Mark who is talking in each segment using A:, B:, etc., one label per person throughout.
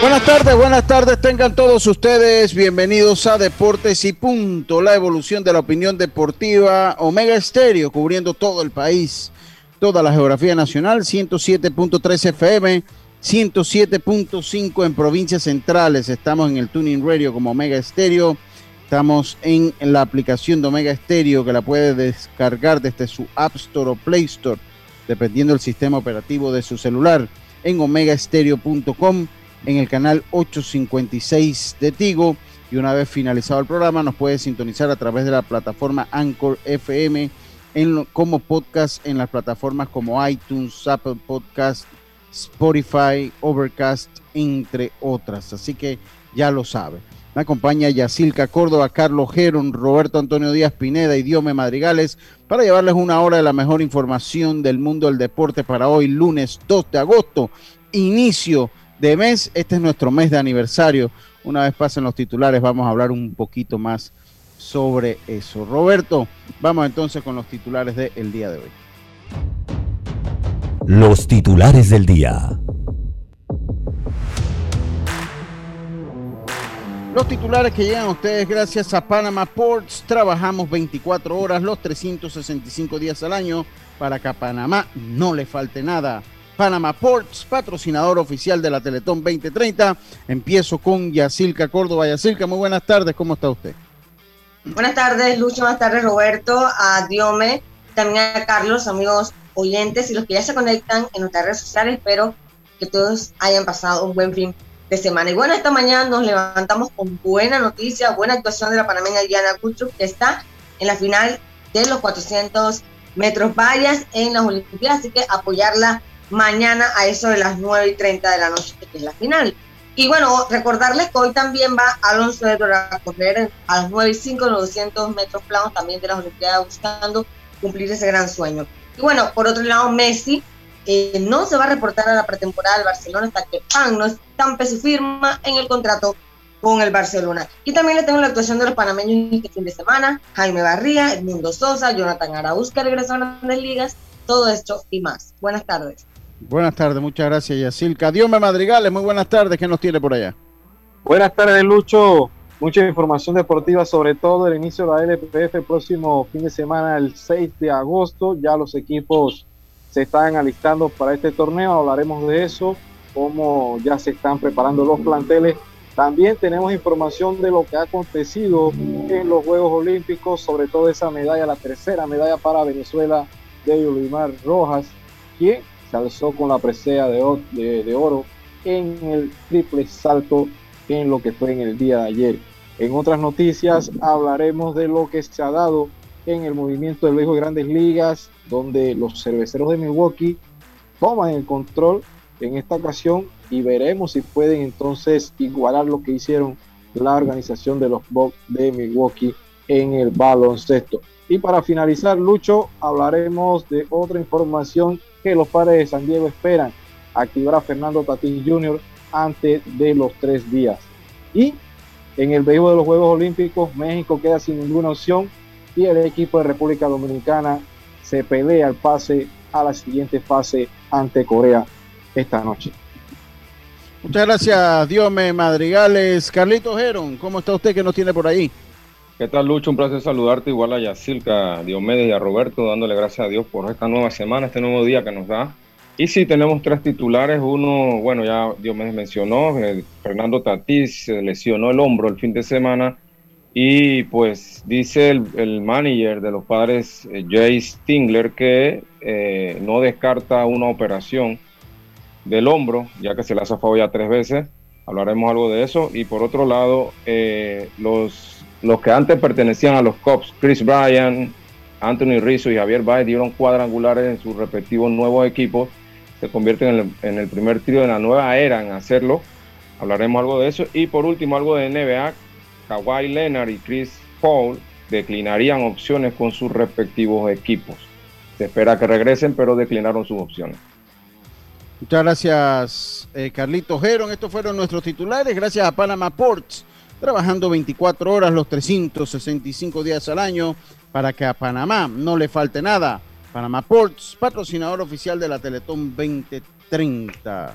A: Buenas tardes, buenas tardes, tengan todos ustedes bienvenidos a Deportes y Punto, la evolución de la opinión deportiva Omega Estéreo, cubriendo todo el país, toda la geografía nacional, 107.3 FM, 107.5 en provincias centrales, estamos en el Tuning Radio como Omega Estéreo, estamos en la aplicación de Omega Estéreo que la puede descargar desde su App Store o Play Store, dependiendo del sistema operativo de su celular, en omegaestereo.com en el canal 856 de Tigo. Y una vez finalizado el programa, nos puede sintonizar a través de la plataforma Anchor FM en, como podcast en las plataformas como iTunes, Apple Podcast, Spotify, Overcast, entre otras. Así que ya lo sabe. Me acompaña Yacilca Córdoba, Carlos Geron, Roberto Antonio Díaz Pineda y Diome Madrigales para llevarles una hora de la mejor información del mundo del deporte para hoy, lunes 2 de agosto, inicio de mes. Este es nuestro mes de aniversario. Una vez pasen los titulares, vamos a hablar un poquito más sobre eso. Roberto, vamos entonces con los titulares del día de hoy.
B: Los titulares del día.
A: Los titulares que llegan a ustedes gracias a Panama Ports. Trabajamos 24 horas los 365 días al año para que a Panamá no le falte nada. Panama Ports, patrocinador oficial de la Teletón 2030. Empiezo con Yacilca Córdoba. Yacilca, muy buenas tardes, ¿cómo está usted?
C: Buenas tardes, Lucho, buenas tardes, Roberto, a Diome, también a Carlos, amigos oyentes y los que ya se conectan en nuestras redes sociales. Espero que todos hayan pasado un buen fin de semana. Y bueno, esta mañana nos levantamos con buena noticia, buena actuación de la panameña Diana Kuchuk, que está en la final de los 400 metros vallas en las Olimpiadas, así que apoyarla mañana a eso de las 9 y 30 de la noche, que es la final. Y bueno, recordarles que hoy también va Alonso de a correr a las 9 y 5 los 200 metros planos también de las Olimpiadas buscando cumplir ese gran sueño. Y bueno, por otro lado, Messi eh, no se va a reportar a la pretemporada del Barcelona hasta que Pan no estampe su firma en el contrato con el Barcelona. Y también le tengo la actuación de los panameños este fin de semana, Jaime Barría, Edmundo Sosa, Jonathan Arauz, que regresaron a las ligas, todo esto y más. Buenas tardes.
A: Buenas tardes, muchas gracias, Yacilca. Diome Madrigales, muy buenas tardes, ¿qué nos tiene por allá?
D: Buenas tardes, Lucho. Mucha información deportiva, sobre todo el inicio de la LPF el próximo fin de semana, el 6 de agosto. Ya los equipos se están alistando para este torneo, hablaremos de eso, cómo ya se están preparando los planteles. También tenemos información de lo que ha acontecido en los Juegos Olímpicos, sobre todo esa medalla, la tercera medalla para Venezuela de Olimar Rojas, quien se alzó con la presea de, oro en el triple salto en lo que fue en el día de ayer. En otras noticias hablaremos de lo que se ha dado en el movimiento del béisbol de grandes ligas, donde los cerveceros de Milwaukee toman el control en esta ocasión y veremos si pueden entonces igualar lo que hicieron la organización de los Bucks de Milwaukee en el baloncesto. Y para finalizar, Lucho, hablaremos de otra información que los padres de San Diego esperan activar a Fernando Tatis Jr. antes de los tres días. Y en el béisbol de los Juegos Olímpicos, México queda sin ninguna opción y el equipo de República Dominicana se pelea el pase a la siguiente fase ante Corea esta noche.
A: Muchas gracias, Diome Madrigales. Carlito Geron, ¿cómo está usted que nos tiene por ahí?
E: ¿Qué tal, Lucho? Un placer saludarte, igual a Yacilca, Diomedes y a Roberto, dándole gracias a Dios por esta nueva semana, este nuevo día que nos da. Y sí, tenemos tres titulares. Uno, bueno, ya Diomedes mencionó, eh, Fernando Tatís se lesionó el hombro el fin de semana. Y pues dice el, manager de los padres, eh, Jay Stingler, que eh, no descarta una operación del hombro, ya que se le ha zafado ya tres veces Hablaremos algo de eso. Y por otro lado, eh, los, los que antes pertenecían a los Cops, Chris Bryan, Anthony Rizzo y Javier Baez dieron cuadrangulares en sus respectivos nuevos equipos. Se convierten en el, primer trío de la nueva era en hacerlo. Hablaremos algo de eso. Y por último, algo de NBA. Kawhi Leonard y Chris Paul declinarían opciones con sus respectivos equipos. Se espera que regresen, pero declinaron sus opciones.
A: Muchas gracias, eh, Carlito Geron. Estos fueron nuestros titulares. Gracias a Panama Ports, trabajando 24 horas los 365 días al año para que a Panamá no le falte nada. Panama Ports, patrocinador oficial de la Teletón 2030.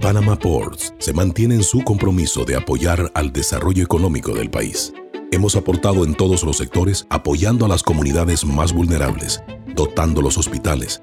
F: Panama Ports se mantiene en su compromiso de apoyar al desarrollo económico del país. Hemos aportado en todos los sectores apoyando a las comunidades más vulnerables, dotando los hospitales,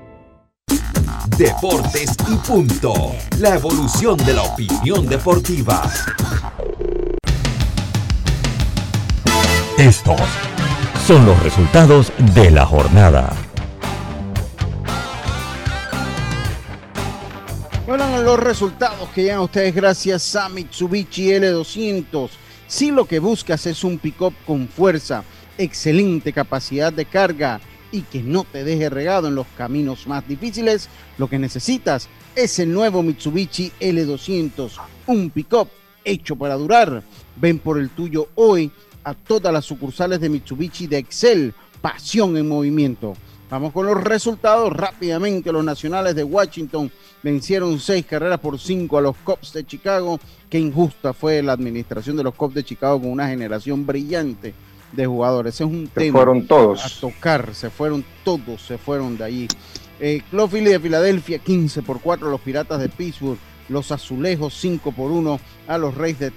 G: Deportes y punto. La evolución de la opinión deportiva.
B: Estos son los resultados de la jornada.
A: Fueron los resultados que llegan a ustedes gracias a Mitsubishi L200. Si lo que buscas es un pick-up con fuerza, excelente capacidad de carga y que no te deje regado en los caminos más difíciles, lo que necesitas es el nuevo Mitsubishi L200, un pick-up hecho para durar. Ven por el tuyo hoy a todas las sucursales de Mitsubishi de Excel. Pasión en movimiento. Vamos con los resultados rápidamente. Los nacionales de Washington vencieron seis carreras por cinco a los Cubs de Chicago. Qué injusta fue la administración de los Cubs de Chicago con una generación brillante de jugadores. es un
E: se fueron todos.
A: a tocar. Se fueron todos, se fueron de allí. Eh, de Filadelfia, 15 por 4 a los Piratas de Pittsburgh los azulejos 5 por 1 a los Reyes de,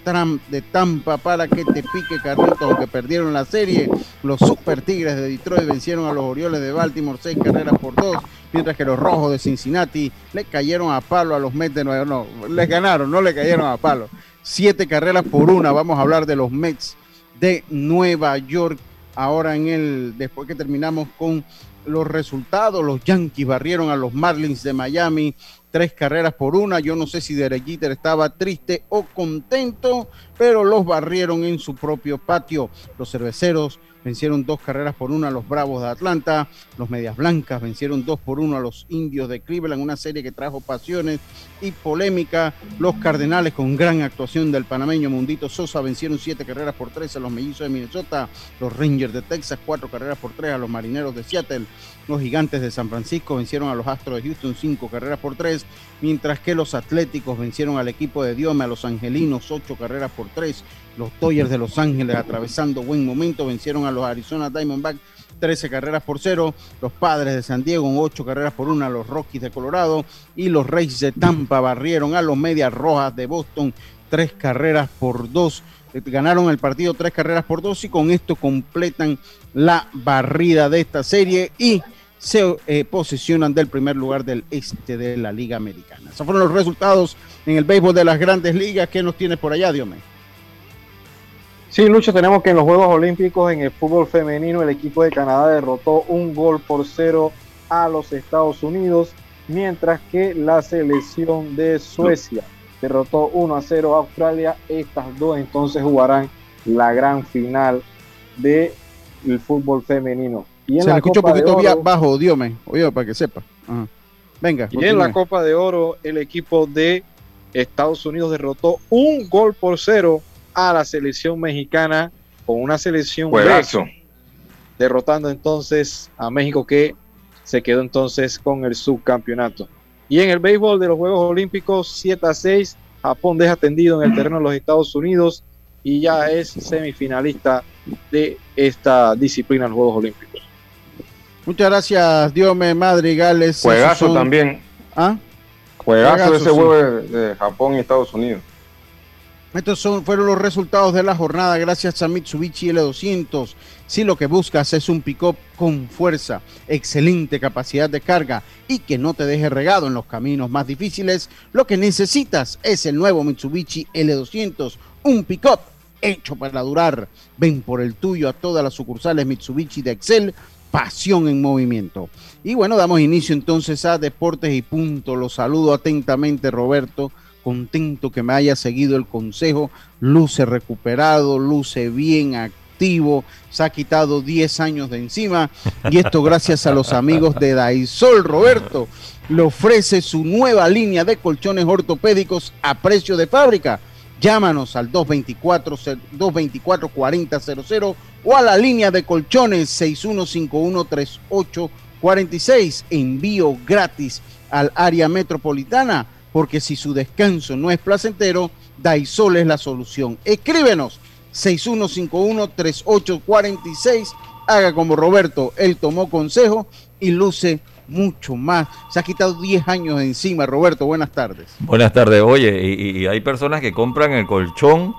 A: de Tampa para que te pique Carlitos, aunque perdieron la serie. Los Super Tigres de Detroit vencieron a los Orioles de Baltimore 6 carreras por 2, mientras que los Rojos de Cincinnati le cayeron a palo a los Mets de Nueva York. No, les ganaron, no le cayeron a palo. 7 carreras por 1. Vamos a hablar de los Mets de Nueva York ahora en el después que terminamos con los resultados, los Yankees barrieron a los Marlins de Miami tres carreras por una. Yo no sé si Derek Jeter estaba triste o contento, pero los barrieron en su propio patio. Los cerveceros vencieron dos carreras por una a los Bravos de Atlanta. Los Medias Blancas vencieron dos por uno a los Indios de Cleveland, una serie que trajo pasiones y polémica. Los Cardenales, con gran actuación del panameño Mundito Sosa, vencieron siete carreras por tres a los Mellizos de Minnesota. Los Rangers de Texas, cuatro carreras por tres a los Marineros de Seattle. Los Gigantes de San Francisco vencieron a los Astros de Houston cinco carreras por tres, mientras que los Atléticos vencieron al equipo de Diome, a los Angelinos, ocho carreras por tres. Los Dodgers de Los Ángeles, atravesando buen momento, vencieron a los Arizona Diamondbacks 13 carreras por cero. Los Padres de San Diego, 8 carreras por una. Los Rockies de Colorado y los Reyes de Tampa barrieron a los Medias Rojas de Boston, 3 carreras por 2. Ganaron el partido 3 carreras por 2 y con esto completan la barrida de esta serie y se eh, posicionan del primer lugar del este de la Liga Americana. Esos fueron los resultados en el béisbol de las grandes ligas. ¿Qué nos tienes por allá, Diome?
D: Sí, Lucho, tenemos que en los Juegos Olímpicos en el fútbol femenino el equipo de Canadá derrotó un gol por cero a los Estados Unidos, mientras que la selección de Suecia derrotó 1 a 0 a Australia. Estas dos entonces jugarán la gran final del fútbol femenino.
A: Y en Se la escucha un poquito bajo, Diome, oye, para que sepa. Venga.
D: Y en la Copa de Oro, el equipo de Estados Unidos derrotó un gol por cero a la selección mexicana con una selección derrotando entonces a México que se quedó entonces con el subcampeonato. Y en el béisbol de los Juegos Olímpicos 7 a 6, Japón deja tendido en el terreno de los Estados Unidos y ya es semifinalista de esta disciplina de los Juegos Olímpicos.
A: Muchas gracias, Diome Madrigales.
E: Juegazo también.
A: ¿Ah?
E: Juegazo, ese juego de Japón y Estados Unidos.
A: Estos son, fueron los resultados de la jornada gracias a Mitsubishi L200. Si lo que buscas es un pick-up con fuerza, excelente capacidad de carga y que no te deje regado en los caminos más difíciles, lo que necesitas es el nuevo Mitsubishi L200, un pick-up hecho para durar. Ven por el tuyo a todas las sucursales Mitsubishi de Excel, pasión en movimiento. Y bueno, damos inicio entonces a Deportes y Punto. Los saludo atentamente, Roberto contento que me haya seguido el consejo, luce recuperado, luce bien activo, se ha quitado 10 años de encima y esto gracias a los amigos de Daisol Roberto, le ofrece su nueva línea de colchones ortopédicos a precio de fábrica. Llámanos al 224 224 4000 o a la línea de colchones 6151 3846. Envío gratis al área metropolitana porque si su descanso no es placentero, Daisol es la solución. Escríbenos 6151-3846. Haga como Roberto, él tomó consejo y luce mucho más. Se ha quitado 10 años encima. Roberto, buenas tardes.
H: Buenas tardes. Oye, y, hay personas que compran el colchón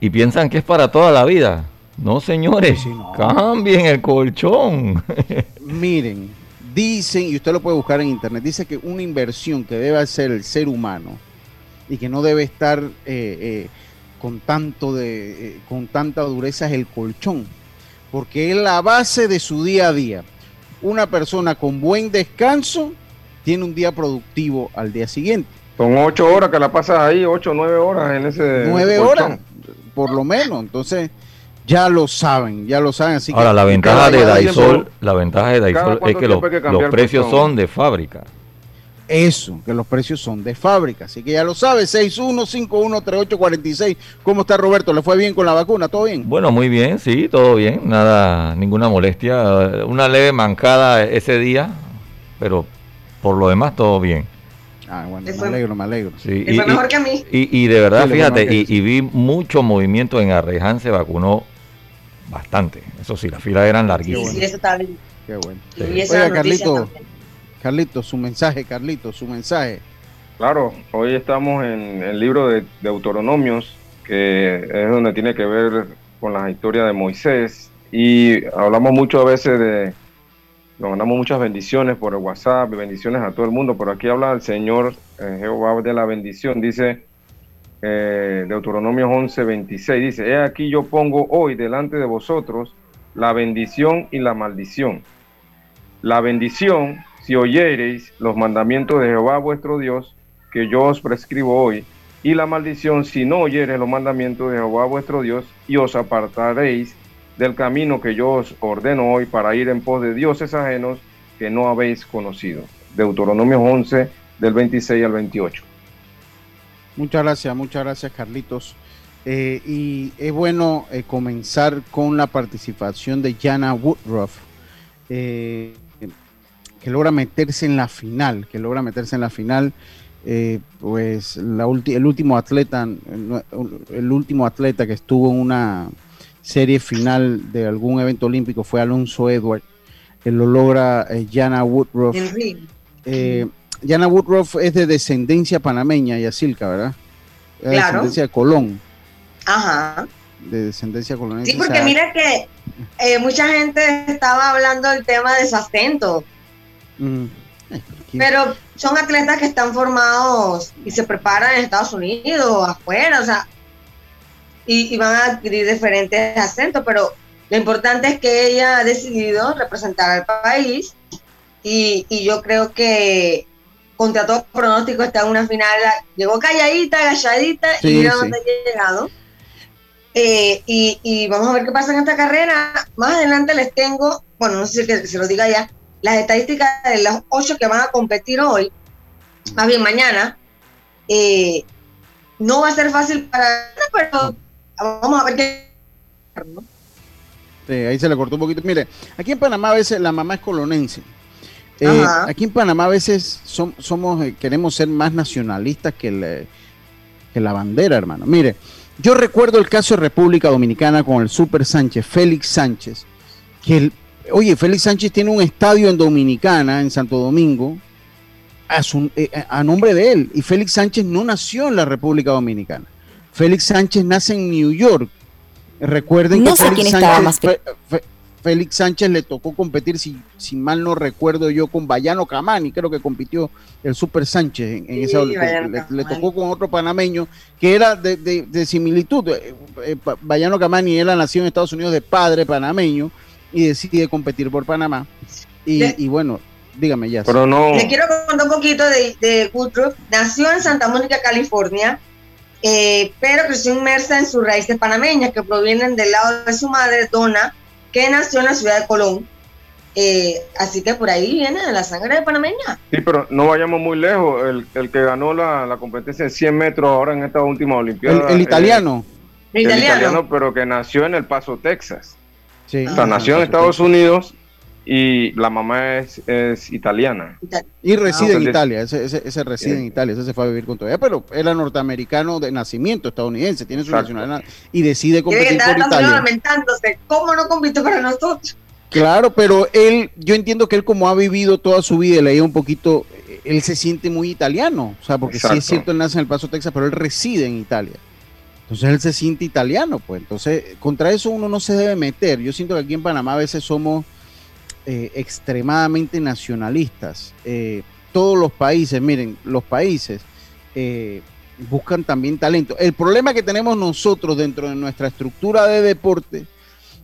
H: y piensan que es para toda la vida. No, señores, cambien el colchón.
A: Miren, Dicen, y usted lo puede buscar en internet, dice que una inversión que debe hacer el ser humano y que no debe estar eh, eh, con, tanto de, eh, con tanta dureza es el colchón, porque es la base de su día a día. Una persona con buen descanso tiene un día productivo al día siguiente.
E: Son ocho horas que la pasas ahí, ocho o nueve horas en ese.
A: Nueve horas, por lo menos. Entonces, ya lo saben, ya lo saben. Así
H: Ahora, la ventaja de Daisol, la ventaja de Daisol es que, los, precios son de fábrica.
A: Eso, que los precios son de fábrica. Así que ya lo sabe, 61513846. ¿Cómo está Roberto? ¿Le fue bien con la vacuna? ¿Todo bien?
H: Bueno, muy bien, sí, todo bien. Nada, ninguna molestia. Una leve mancada ese día, pero por lo demás todo bien.
A: Ah, bueno, me alegro, me alegro.
H: Sí, y, mejor que a mí. Y, de verdad, fíjate, y, vi mucho movimiento en Arreján, se vacunó bastante. Eso sí, las filas eran larguísimas. Sí, eso está bien.
A: Qué bueno. Oiga, Carlito, Carlito, su mensaje, Carlito, su mensaje.
E: Claro, hoy estamos en el libro de Deuteronomios, que es donde tiene que ver con la historia de Moisés. Y hablamos mucho a veces de, nos mandamos muchas bendiciones por el WhatsApp, bendiciones a todo el mundo, pero aquí habla el Señor eh, Jehová de la bendición. Dice, eh, Deuteronomio 11, 26, dice, he aquí yo pongo hoy delante de vosotros la bendición y la maldición. La bendición, si oyereis los mandamientos de Jehová vuestro Dios, que yo os prescribo hoy, y la maldición, si no oyereis los mandamientos de Jehová vuestro Dios, y os apartaréis del camino que yo os ordeno hoy para ir en pos de dioses ajenos que no habéis conocido. Deuteronomio 11, del 26 al 28.
A: Muchas gracias, muchas gracias Carlitos. Eh, y es bueno eh, comenzar con la participación de Jana Woodruff, eh, que logra meterse en la final, que logra meterse en la final. pues la el último atleta, el último atleta que estuvo en una serie final de algún evento olímpico fue Alonso Edward. Él lo logra Jana Woodruff. Yana Woodruff es de descendencia panameña, Yacilca, ¿verdad? De descendencia de Colón.
C: Ajá.
A: De descendencia colonial.
C: Sí, porque mira que eh, mucha gente estaba hablando del tema de su acento. Pero son atletas que están formados y se preparan en Estados Unidos, afuera, o sea, y, van a adquirir diferentes acentos, pero lo importante es que ella ha decidido representar al país y, y yo creo que contra todo pronóstico está en una final, llegó calladita, galladita y mira dónde ha llegado. Eh, y, vamos a ver qué pasa en esta carrera. Más adelante les tengo, bueno, no sé si se lo diga ya, las estadísticas de los ocho que van a competir hoy, más bien mañana. Eh, no va a ser fácil para pero vamos a ver qué.
A: Sí, ahí se le cortó un poquito. Mire, aquí en Panamá a veces la mamá es colonense. Eh, aquí en Panamá a veces somos, eh, queremos ser más nacionalistas que, la bandera, hermano. Mire, yo recuerdo el caso de República Dominicana con el Super Sánchez, Félix Sánchez, que oye, Félix Sánchez tiene un estadio en Dominicana, en Santo Domingo, a, eh, a nombre de él. Y Félix Sánchez no nació en la República Dominicana. Félix Sánchez nace en New York. Recuerden
I: No
A: que
I: sé
A: Félix Sánchez,
I: más
A: Félix Sánchez le tocó competir, si, si mal no recuerdo yo, con Bayano Camani, creo que compitió el Super Sánchez en, en
C: Sí,
A: esa le, le tocó con otro panameño que era de, de- de similitud. Eh, eh, Bayano Camani era nacido en Estados Unidos de padre panameño y decide competir por Panamá. Y,
C: Le-
A: y bueno, dígame ya.
E: Pero no.
C: Le quiero contar un poquito de, de Woodruff. Nació en Santa Mónica, California, eh, pero creció inmersa en sus raíces panameñas que provienen del lado de su madre, Donna, que nació en la ciudad de Colón. Eh, así que por ahí viene la sangre de panameña.
E: Sí, pero no vayamos muy lejos. El, el que ganó la, la competencia de 100 metros ahora en esta última
A: el,
E: Olimpiada.
A: el
E: eh,
A: italiano.
C: El
E: el
C: italiano.
E: italiano, pero que nació en El Paso, Texas.
A: Sí.
E: O sea, nació en Estados Unidos y la mamá es, es italiana.
A: Y reside en
E: entonces-
A: Italia, ese, ese, ese reside en
E: Eh.
A: Italia, ese se fue a vivir con todavía, pero era norteamericano de nacimiento, estadounidense, tiene su
E: Exacto.
A: nacionalidad y decide competir
C: estar
A: por
C: Estados Unidos
A: Italia.
C: lamentándose. ¿Cómo no compitió para nosotros?
A: Claro, pero él, yo entiendo que él como ha vivido toda su vida y leía un poquito, eh, él se siente muy italiano, o sea, porque sí
E: Exacto.
A: es cierto, él nace en El Paso, Texas, pero él reside en Italia. Entonces él se siente italiano, pues. Entonces, contra eso uno no se debe meter. Yo siento que aquí en Panamá a veces somos eh, extremadamente nacionalistas. Eh, todos los países, miren, los países eh, buscan también talento. El problema que tenemos nosotros dentro de nuestra estructura de deporte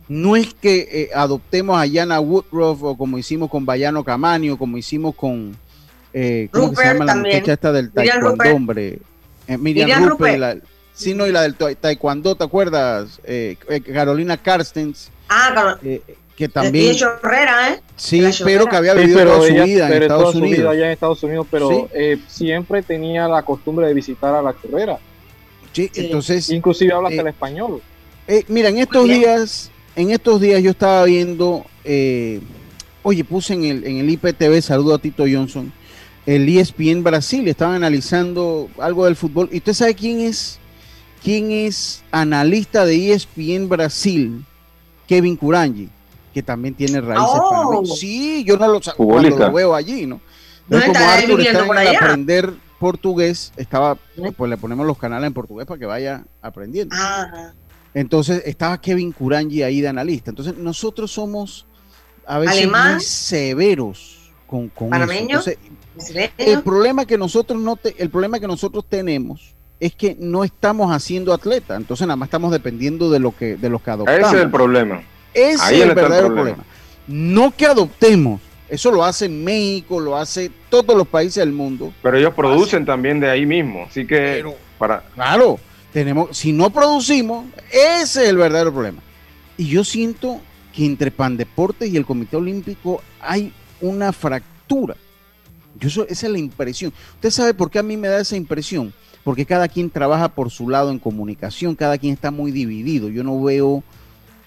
A: no es que adoptemos a Yana Woodruff o como hicimos con Bayano Camani o como hicimos con eh, ¿cómo que se
C: Rupert
A: llama la muchacha esta del taekwondo,
C: Rupert.
A: hombre? Miriam,
C: Miriam
A: Rupert,
C: Rupert.
A: la- sí, no, y la del ta- taekwondo, ¿te acuerdas? Eh, eh, Carolina Carstens,
C: Ah, claro.
A: eh, que
C: Y
A: también,
C: de Herrera, ¿eh?
A: sí, pero que había
D: Sí,
A: vivido
D: pero
A: toda su
D: ella-
A: vida en
D: toda
A: Estados
D: su vida
A: Unidos.
D: allá en Estados Unidos, pero
A: Sí.
D: eh, siempre tenía la costumbre de visitar a la carrera.
A: Sí,
C: Sí.
A: entonces,
D: Inclusive habla hasta
A: Eh,
D: el español.
A: Eh, mira, en estos días, en estos días yo estaba viendo, eh, oye, puse en el, en el IPTV, saludo a Tito Johnson, el ESPN Brasil, estaban analizando algo del fútbol. ¿Y usted sabe quién es, quién es analista de ESPN Brasil? Kevin Curangi, que también tiene raíces
C: Oh.
A: Sí, yo no lo cuando veo allí, ¿no?
C: ¿Dónde
A: Entonces, como Arthur está
C: por
A: en el
C: allá?
A: aprender portugués, estaba,
C: ¿Eh?
A: pues le ponemos los canales en portugués para que vaya aprendiendo.
C: Ah,
A: Entonces estaba Kevin Curangi ahí de analista. Entonces nosotros somos a veces
C: Alemán.
A: muy severos con, con eso.
C: Panameño.
A: Entonces, el problema que nosotros no te- el problema que nosotros tenemos es que no estamos haciendo atleta. Entonces nada más estamos dependiendo de lo que de los que adoptamos.
E: Ese es el problema.
A: Ese
E: Ahí
A: es el
E: está el
A: verdadero
E: problema.
A: problema. No que adoptemos. Eso lo hace México, lo hace todos los países del mundo.
E: Pero ellos producen también de ahí mismo. Así que
A: Pero-
E: para
A: Claro, tenemos, si no producimos, ese es el verdadero problema. Y yo siento que entre Pandeportes y el Comité Olímpico hay una fractura. Yo eso- esa es la impresión. ¿Usted sabe por qué a mí me da esa impresión? Porque cada quien trabaja por su lado en comunicación, cada quien está muy dividido. Yo no veo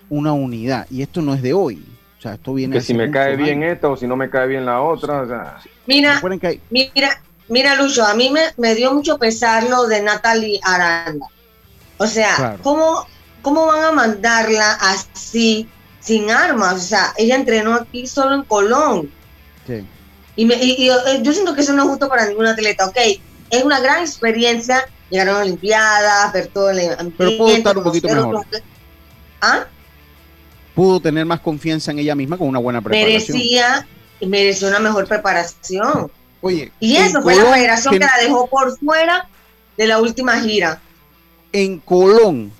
A: una unidad. Y esto no es de hoy. O sea, esto viene
E: que si me cae bien
A: años.
E: esta o si no me cae bien la otra. O sea,
C: Mira, Mira, mira, Lucho, a mí me, me dio mucho pesar lo de Natalie Aranda. O sea,
A: Claro.
C: ¿cómo, ¿cómo van a mandarla así, sin armas? O sea, ella entrenó aquí solo en Colón.
A: sí.
C: Y, me, y- y, eh, yo siento que eso no es justo para ningún atleta. Ok, es una gran experiencia llegar a una Olimpiada, ver todo el ambiente.
A: Pero pudo estar un poquito mejor.
C: ¿Ah?
A: pudo tener más confianza en ella misma con una buena preparación.
C: Merecía, mereció una mejor preparación.
A: Oye,
C: Y eso fue la
A: Colón,
C: federación
A: que-
C: que la dejó por fuera de la última gira.
A: en Colón,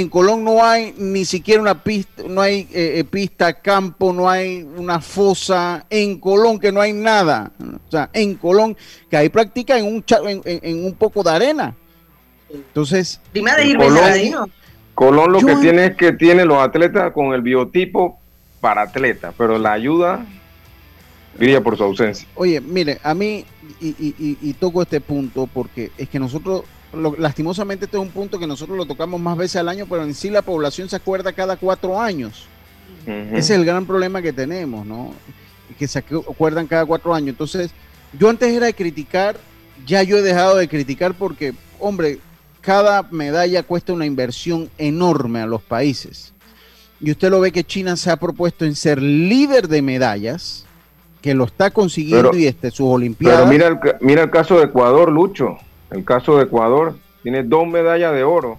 A: en Colón no hay ni siquiera una pista, no hay eh, eh, pista, campo, no hay una fosa, en Colón que no hay nada, o sea, en Colón que ahí practica en un, cha- en, en- en un poco de arena. Entonces,
C: Dime de
E: En Colón-. Colón lo
A: Yo
E: que
A: en-
E: tiene es que tiene los atletas con el biotipo para atleta, pero la ayuda brilla por su ausencia.
A: oye, mire, a mí, y, y- y- y toco este punto porque es que nosotros, lo- lastimosamente este es un punto que nosotros lo tocamos más veces al año, pero en sí la población se acuerda cada cuatro años. Ese es el gran problema que tenemos, ¿no? Que se acu- acuerdan cada cuatro años. Entonces, yo antes era de criticar, ya yo he dejado de criticar porque, hombre, cada medalla cuesta una inversión enorme a los países. Y usted lo ve que China se ha propuesto en ser líder de medallas, que lo está consiguiendo
E: Pero-
A: y este, sus Olimpiadas.
E: Pero mira el, mira el caso de Ecuador, Lucho. El caso de Ecuador tiene dos medallas de oro.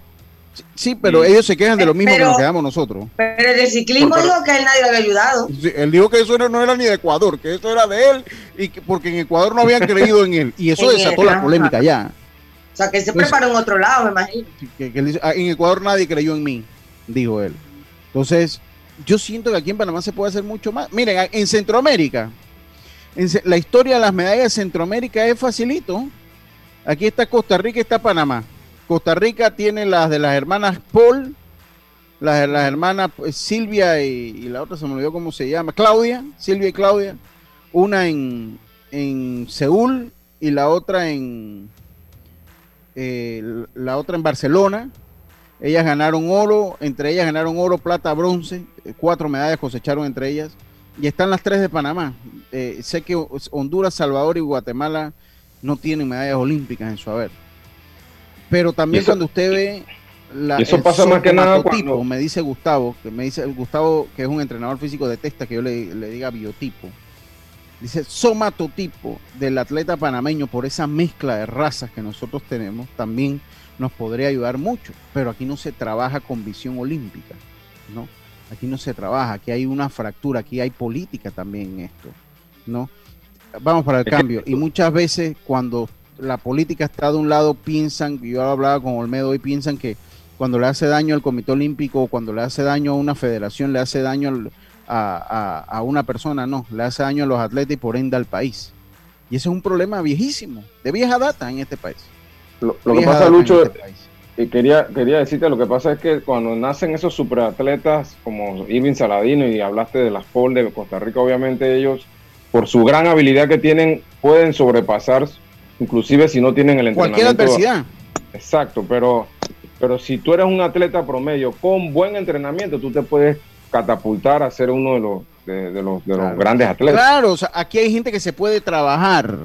A: Sí, pero ellos se quejan de lo mismo que nos quedamos nosotros.
C: Pero el ciclismo dijo que él nadie le había ayudado.
A: él dijo que eso no era ni de Ecuador, que eso era de él, y porque en Ecuador no habían creído en él. Y eso desató la polémica ya.
C: O sea, que se preparó en otro lado, me imagino.
A: Ah, en Ecuador nadie creyó en mí, dijo él. Entonces, yo siento que aquí en Panamá se puede hacer mucho más. Miren, en Centroamérica, en la historia de las medallas de Centroamérica es facilito. Aquí está Costa Rica y está Panamá. Costa Rica tiene las de las hermanas Paul, las de las hermanas pues, Silvia y, la otra se me olvidó cómo se llama, Claudia, Silvia y Claudia. Una en, en Seúl y la otra en eh, la otra en Barcelona. Ellas ganaron oro, entre ellas ganaron oro, plata, bronce, eh, cuatro medallas cosecharon entre ellas. Y están las tres de Panamá. Eh, sé que Honduras, Salvador y Guatemala no tienen medallas olímpicas en su haber. Pero también cuando usted ve
E: la, eso pasa más que nada
A: cuando... me dice Gustavo, que me dice Gustavo, que es un entrenador físico, detesta que yo le, le diga biotipo. Dice somatotipo del atleta panameño por esa mezcla de razas que nosotros tenemos, también nos podría ayudar mucho, pero aquí no se trabaja con visión olímpica, ¿no? Aquí no se trabaja, aquí hay una fractura, aquí hay política también en esto, ¿no? Vamos para el cambio. Y muchas veces cuando la política está de un lado, piensan, yo hablaba con Olmedo y piensan que cuando le hace daño al Comité Olímpico o cuando le hace daño a una federación, le hace daño a, a, una persona, no, le hace daño a los atletas y por ende al país. Y ese es un problema viejísimo, de vieja data en este país.
E: Lo, que pasa, Lucho, este y quería, quería decirte, lo que pasa es que cuando nacen esos superatletas como Irving Saladino y hablaste de las Paul de Costa Rica, obviamente ellos, por su gran habilidad que tienen, pueden sobrepasar, inclusive si no tienen el entrenamiento.
A: Cualquier adversidad.
E: Exacto, pero, pero si tú eres un atleta promedio con buen entrenamiento, tú te puedes catapultar a ser uno de los, de, los, de los grandes atletas.
A: Claro, o sea, aquí hay gente que se puede trabajar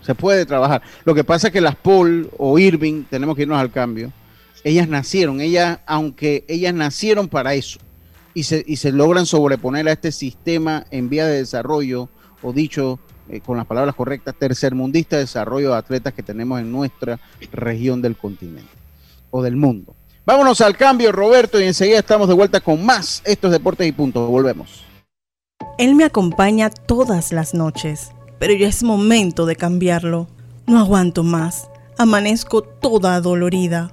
A: se puede trabajar. Lo que pasa es que las Paul o Irving, tenemos que irnos al cambio, ellas nacieron, ellas, aunque ellas nacieron para eso, y se, y se logran sobreponer a este sistema en vía de desarrollo, o dicho eh, con las palabras correctas, tercermundista de desarrollo de atletas que tenemos en nuestra región del continente o del mundo. Vámonos al cambio, Roberto, y enseguida estamos de vuelta con más Estos Deportes y Puntos. Volvemos.
I: Él me acompaña todas las noches pero ya es momento de cambiarlo. No aguanto más. Amanezco toda dolorida.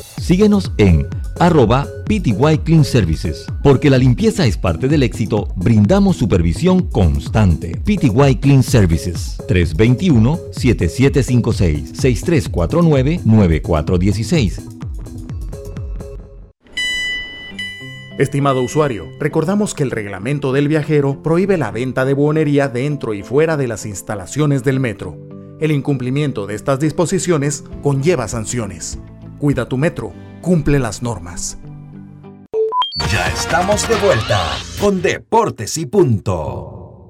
B: Síguenos en arroba PTY Clean Services. Porque la limpieza es parte del éxito, brindamos supervisión constante. PTY Clean Services 321-7756-6349-9416.
J: Estimado usuario, recordamos que el reglamento del viajero prohíbe la venta de buonería dentro y fuera de las instalaciones del metro. El incumplimiento de estas disposiciones conlleva sanciones. Cuida tu metro, cumple las normas.
G: Ya estamos de vuelta con Deportes y Punto.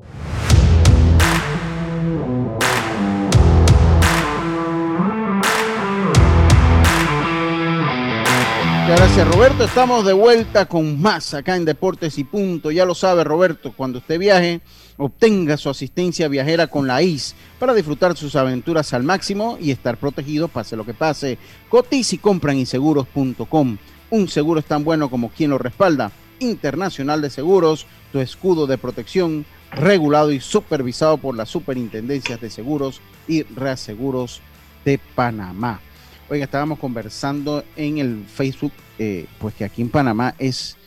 A: Gracias Roberto, estamos de vuelta con más acá en Deportes y Punto. Ya lo sabe Roberto, cuando usted viaje, obtenga su asistencia viajera con la IS para disfrutar sus aventuras al máximo y estar protegido pase lo que pase. Cotiz y compra en inseguros.com. Un seguro es tan bueno como quien lo respalda. Internacional de Seguros, tu escudo de protección, regulado y supervisado por las superintendencias de seguros y reaseguros de Panamá. Oiga, estábamos conversando en el Facebook, eh, pues que aquí en Panamá es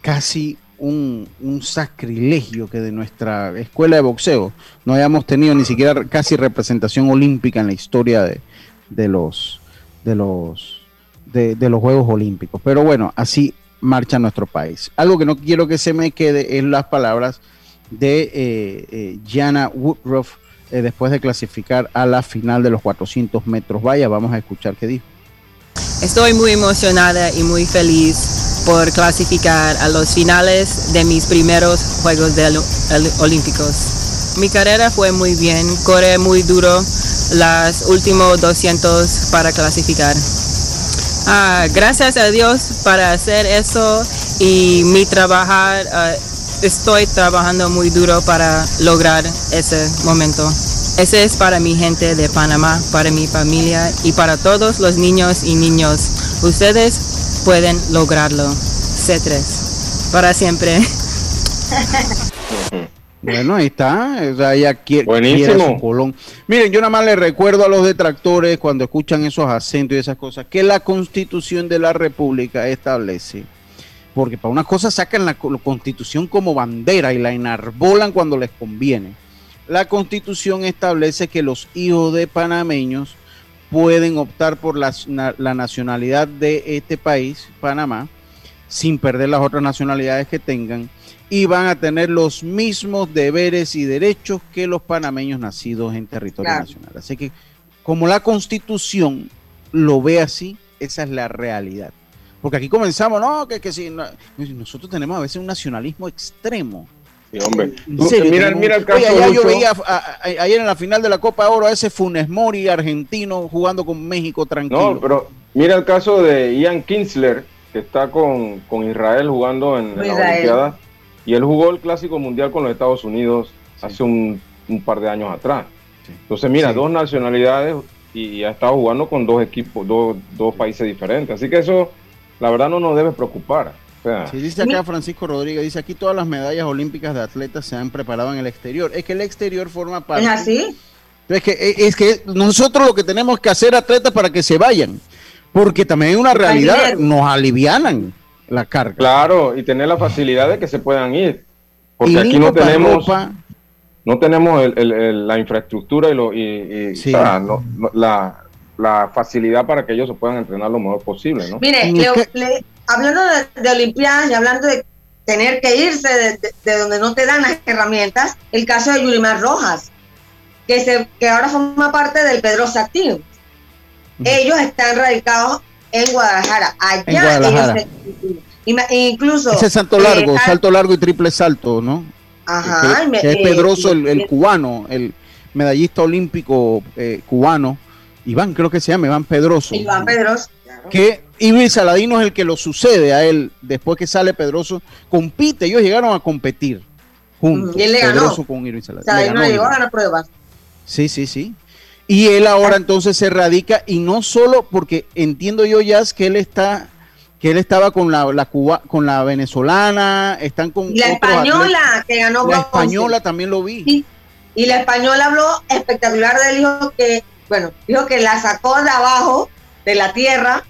A: casi un, un, sacrilegio que de nuestra escuela de boxeo no hayamos tenido ni siquiera casi representación olímpica en la historia de, de los de los de, los Juegos Olímpicos. Pero bueno, así marcha nuestro país. Algo que no quiero que se me quede es las palabras de eh, eh, Jana Woodruff eh, después de clasificar a la final de los 400 metros. Vaya, vamos a escuchar qué dijo.
K: Estoy muy emocionada y muy feliz por clasificar a los finales de mis primeros Juegos de Olímpicos. Mi carrera fue muy bien, corre muy duro los últimos 200 para clasificar. Ah, gracias a Dios para hacer eso y mi trabajar, uh, estoy trabajando muy duro para lograr ese momento. Ese es para mi gente de Panamá, para mi familia y para todos los niños y niños. Ustedes pueden lograrlo. C3. Para siempre.
A: Bueno, ahí está. O sea, ella quiere, quiere su colón. Miren, yo nada más les recuerdo a los detractores cuando escuchan esos acentos y esas cosas que la constitución de la república establece. Porque para una cosa sacan la, la constitución como bandera y la enarbolan cuando les conviene. La constitución establece que los hijos de panameños pueden optar por la, la nacionalidad de este país, Panamá, sin perder las otras nacionalidades que tengan y van a tener los mismos deberes y derechos que los panameños nacidos en territorio claro. nacional. Así que como la constitución lo ve así, esa es la realidad. Porque aquí comenzamos, no, que, que si no, nosotros tenemos a veces un nacionalismo extremo.
E: Sí, hombre. Mira, mira el caso
A: Oye, allá yo
E: Lucho.
A: veía a- a- a- ayer en la final de la Copa Oro a ese Funes Mori argentino jugando con México tranquilo.
E: No, pero mira el caso de Ian Kinsler, que está con, con Israel jugando en, en la. Olimpiada. Y él jugó el Clásico Mundial con los Estados Unidos hace un, un par de años atrás. Entonces, mira,
A: Sí.
E: dos nacionalidades y, y ha estado jugando con dos equipos, dos, dos países diferentes. Así que eso, la verdad, no nos debe preocupar. Sea,
A: Sí, dice acá Francisco Rodríguez, dice aquí todas las medallas olímpicas de atletas se han preparado en el exterior. Es que el exterior forma parte.
C: ¿Es así?
A: Es que, eh, es que nosotros lo que tenemos que hacer atletas para que se vayan. Porque también hay una realidad, nos alivianan la carga.
E: claro, y tener la facilidad de que se puedan ir.
A: Y
E: Porque aquí no tenemos,
A: ropa,
E: no tenemos el- el- el- la infraestructura y, lo, y, y,
A: Sí.
E: o sea, no- no- la, la facilidad para que ellos se puedan entrenar lo mejor posible. ¿no?
C: Mire, le- hablando de, de Olimpiadas y hablando de tener que irse de, de- de donde no te dan las herramientas, el caso de Yurimar Rojas, que, se, que ahora forma parte del Pedrosa Team. Ellos están radicados en Guadalajara. Allá
A: En Guadalajara.
C: ellos se- incluso
A: ese salto
C: eh,
A: largo,
C: tal-
A: salto largo y triple salto, ¿no?
C: Ajá,
A: que, es
C: eh,
A: Pedroso, el, cubano, el medallista olímpico eh, cubano. Iván, creo que se llama Iván Pedroso.
C: Iván Pedroso. claro.
A: que Ibris Saladino es el que lo sucede a él después que sale Pedroso, compite, ellos llegaron a competir juntos,
C: y él le ganó.
A: Pedroso con Irving Saladino.
C: sea,
A: Le
C: ahí
A: ganó
C: no llegó a ganar pruebas.
A: Sí, sí, sí. Y él ahora entonces se radica y no solo porque entiendo yo ya que él está que él estaba con la, la Cuba, con la venezolana, están con
C: la española
A: atletas.
C: que ganó
A: la
C: bronce.
A: española también lo vi.
C: Sí. Y la española habló espectacular del hijo que, bueno, dijo que la sacó de abajo, de la tierra,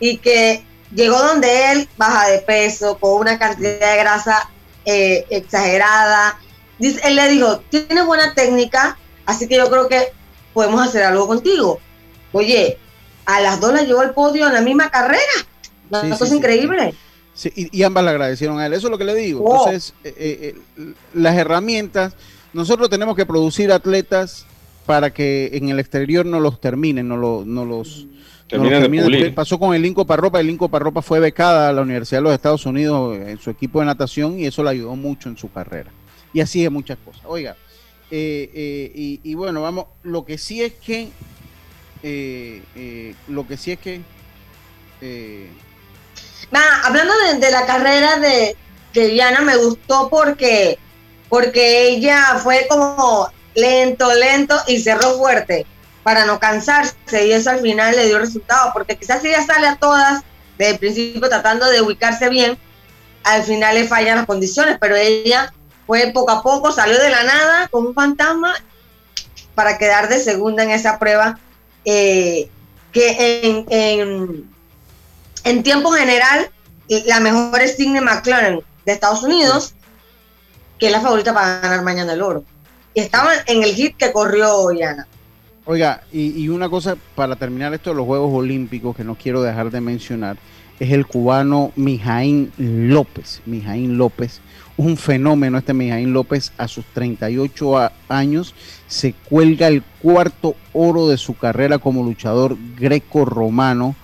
C: y que llegó donde él, baja de peso, con una cantidad de grasa eh, exagerada. Dice, él le dijo, tienes buena técnica, así que yo creo que podemos hacer algo contigo. Oye, a las dos la llevó al podio en la misma carrera. Una cosa increíble.
A: y, ambas le agradecieron a él. Eso es lo que le digo. Oh. Entonces, eh, eh, las herramientas, nosotros tenemos que producir atletas para que en el exterior no los terminen, no, lo, no los... Pasó con el Inco Parropa. El Inco Parropa fue becada a la Universidad de los Estados Unidos en su equipo de natación y eso le ayudó mucho en su carrera. Y así de muchas cosas. Oiga, eh, y, bueno, vamos, lo que sí es que, lo que sí es que
C: hablando de, la carrera de, Diana, me gustó porque, porque ella fue como lento, lento y cerró fuerte para no cansarse y eso al final le dio resultado, porque quizás si ella sale a todas desde el principio tratando de ubicarse bien, al final le fallan las condiciones, pero ella fue poco a poco, salió de la nada con un fantasma para quedar de segunda en esa prueba, eh, que en, en, en tiempo general, la mejor es Sidney McLaren de Estados Unidos, que es la favorita para ganar mañana el oro. Y estaba en el hit que corrió Yana.
A: Oiga, y, una cosa para terminar esto de los Juegos Olímpicos que no quiero dejar de mencionar, es el cubano Mijaín López. Mijaín López, un fenómeno este Mijaín López a sus 38 años, se cuelga el cuarto oro de su carrera como luchador greco-romano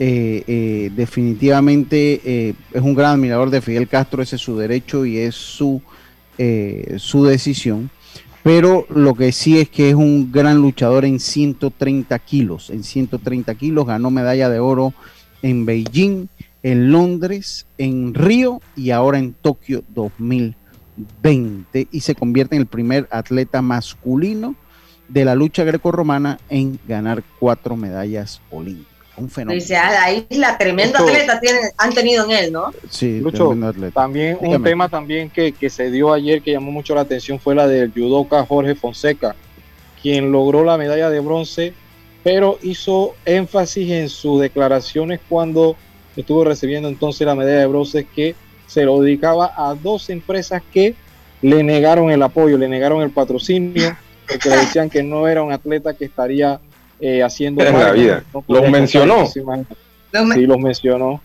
A: eh, eh, definitivamente eh, es un gran admirador de Fidel Castro, ese es su derecho y es su, su decisión. Pero lo que sí es que es un gran luchador en 130 kilos. En 130 kilos ganó medalla de oro en Beijing, en Londres, en Río y ahora en Tokio 2020 y se convierte en el primer atleta masculino de la lucha grecorromana en ganar cuatro medallas olímpicas un fenómeno.
C: Dice, a la isla, tremendo atleta han tenido en él, ¿no?
D: Sí, También un tema también que, se dio ayer que llamó mucho la atención fue la del judoka Jorge Fonseca, quien logró la medalla de bronce, pero hizo énfasis en sus declaraciones cuando estuvo recibiendo entonces la medalla de bronce que se lo dedicaba a dos empresas que le negaron el apoyo, le negaron el patrocinio, porque le decían que no era un atleta que estaría eh, haciendo
E: en la vida. los mencionó. Sí,
D: los mencionó.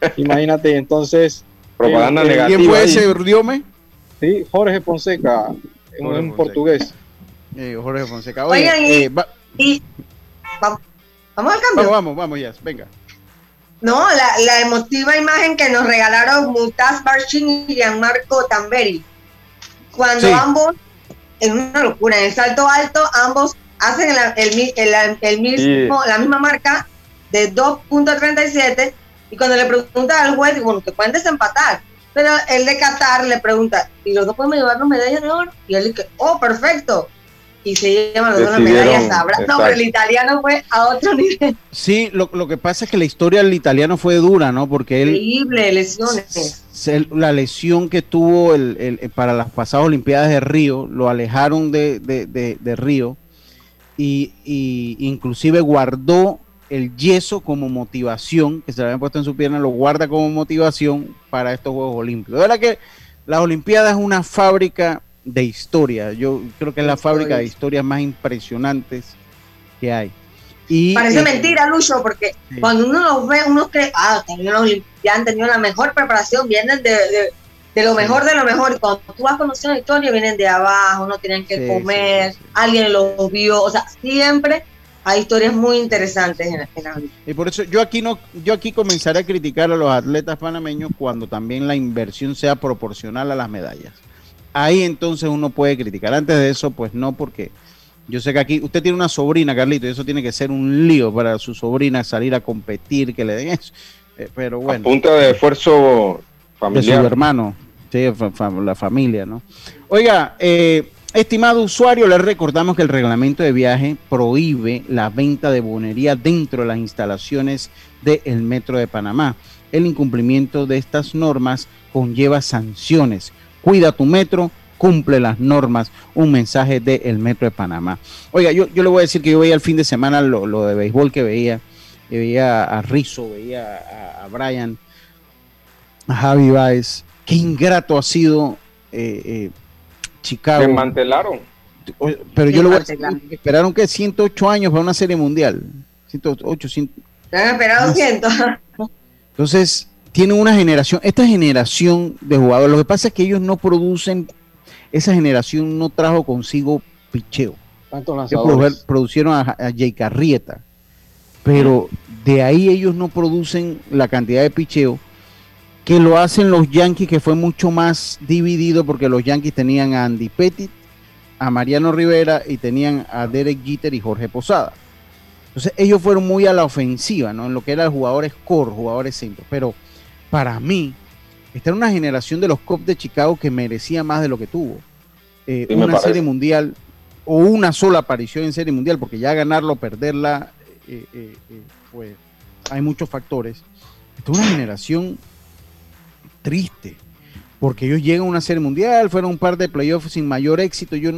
D: Imagínate, entonces.
E: Propaganda
A: eh,
E: negativa.
A: ¿Quién fue ese Riome?
D: Sí, Jorge Fonseca, en, portugués.
A: Eh, Jorge Fonseca.
C: Oigan, y, vamos, al cambio.
A: Vamos, vamos, ya, venga.
C: No, la, la, emotiva imagen que nos regalaron Mutaz Barchin y Gianmarco Tamberi. Cuando ambos, en una locura, en el salto alto, ambos hacen el, mismo, la misma marca de 2.37 y cuando le pregunta al juez, bueno, que pueden desempatar. Pero el de Qatar le pregunta, ¿y los dos podemos llevarnos medallas de oro? Y él dice, oh, perfecto. Y se llevan los dos las medallas. No, pero el italiano fue a otro nivel.
A: Sí, lo, lo, que pasa es que la historia del italiano fue dura, ¿no? Porque él...
C: Increíble, lesiones.
A: la lesión que tuvo el, el, para las pasadas Olimpiadas de Río, lo alejaron de, de, de, de Río y, inclusive guardó el yeso como motivación, que se le habían puesto en su pierna, lo guarda como motivación para estos Juegos Olímpicos. De verdad que las Olimpiadas es una fábrica de historia. Yo creo que es la fábrica de historias más impresionantes que hay.
C: Y, Parece mentira, Lucho, porque cuando uno los ve, uno cree, ah, han tenido la mejor preparación, vienen de de lo mejor de lo mejor. Y cuando tú vas conociendo la historia, vienen de abajo, no tienen que comer, alguien los vio. O sea, siempre hay historias muy interesantes en, la vida.
A: Y por eso yo aquí no, yo aquí comenzaré a criticar a los atletas panameños cuando también la inversión sea proporcional a las medallas. Ahí entonces uno puede criticar. Antes de eso, pues no, porque yo sé que aquí usted tiene una sobrina, Carlito, y eso tiene que ser un lío para su sobrina salir a competir, que le den eso. Eh, pero bueno.
E: punta de esfuerzo familiar.
A: De su hermano la familia, ¿no? Oiga, eh, estimado usuario, le recordamos que el reglamento de viaje prohíbe la venta de bonería dentro de las instalaciones del Metro de Panamá. El incumplimiento de estas normas conlleva sanciones. Cuida tu metro, cumple las normas. Un mensaje del Metro de Panamá. Oiga, yo, yo le voy a decir que yo veía el fin de semana lo, lo de béisbol que veía veía a Rizzo, veía a, a Brian, a Javi Baez. Qué ingrato ha sido eh, eh, Chicago.
E: Desmantelaron.
A: Pero yo lo voy a decir, esperaron que 108 años para una serie mundial. 108, 100.
C: Se han esperado 100.
A: Entonces, tienen una generación, esta generación de jugadores, lo que pasa es que ellos no producen, esa generación no trajo consigo picheo.
D: ¿Cuántos
A: Ellos
D: lanzadores?
A: produ- producieron a, a Jay Carrieta, pero de ahí ellos no producen la cantidad de picheo que lo hacen los Yankees, que fue mucho más dividido porque los Yankees tenían a Andy Pettit, a Mariano Rivera y tenían a Derek Jeter y Jorge Posada. Entonces ellos fueron muy a la ofensiva, ¿no? En lo que eran jugadores core, jugadores centro. Pero para mí, esta era una generación de los Cubs de Chicago que merecía más de lo que tuvo. Eh,
E: Sí,
A: una serie mundial o una sola aparición en serie mundial, porque ya ganarla o perderla, eh, pues hay muchos factores. Esta es una generación triste, porque ellos llegan a una serie mundial, fueron un par de playoffs sin mayor éxito, yo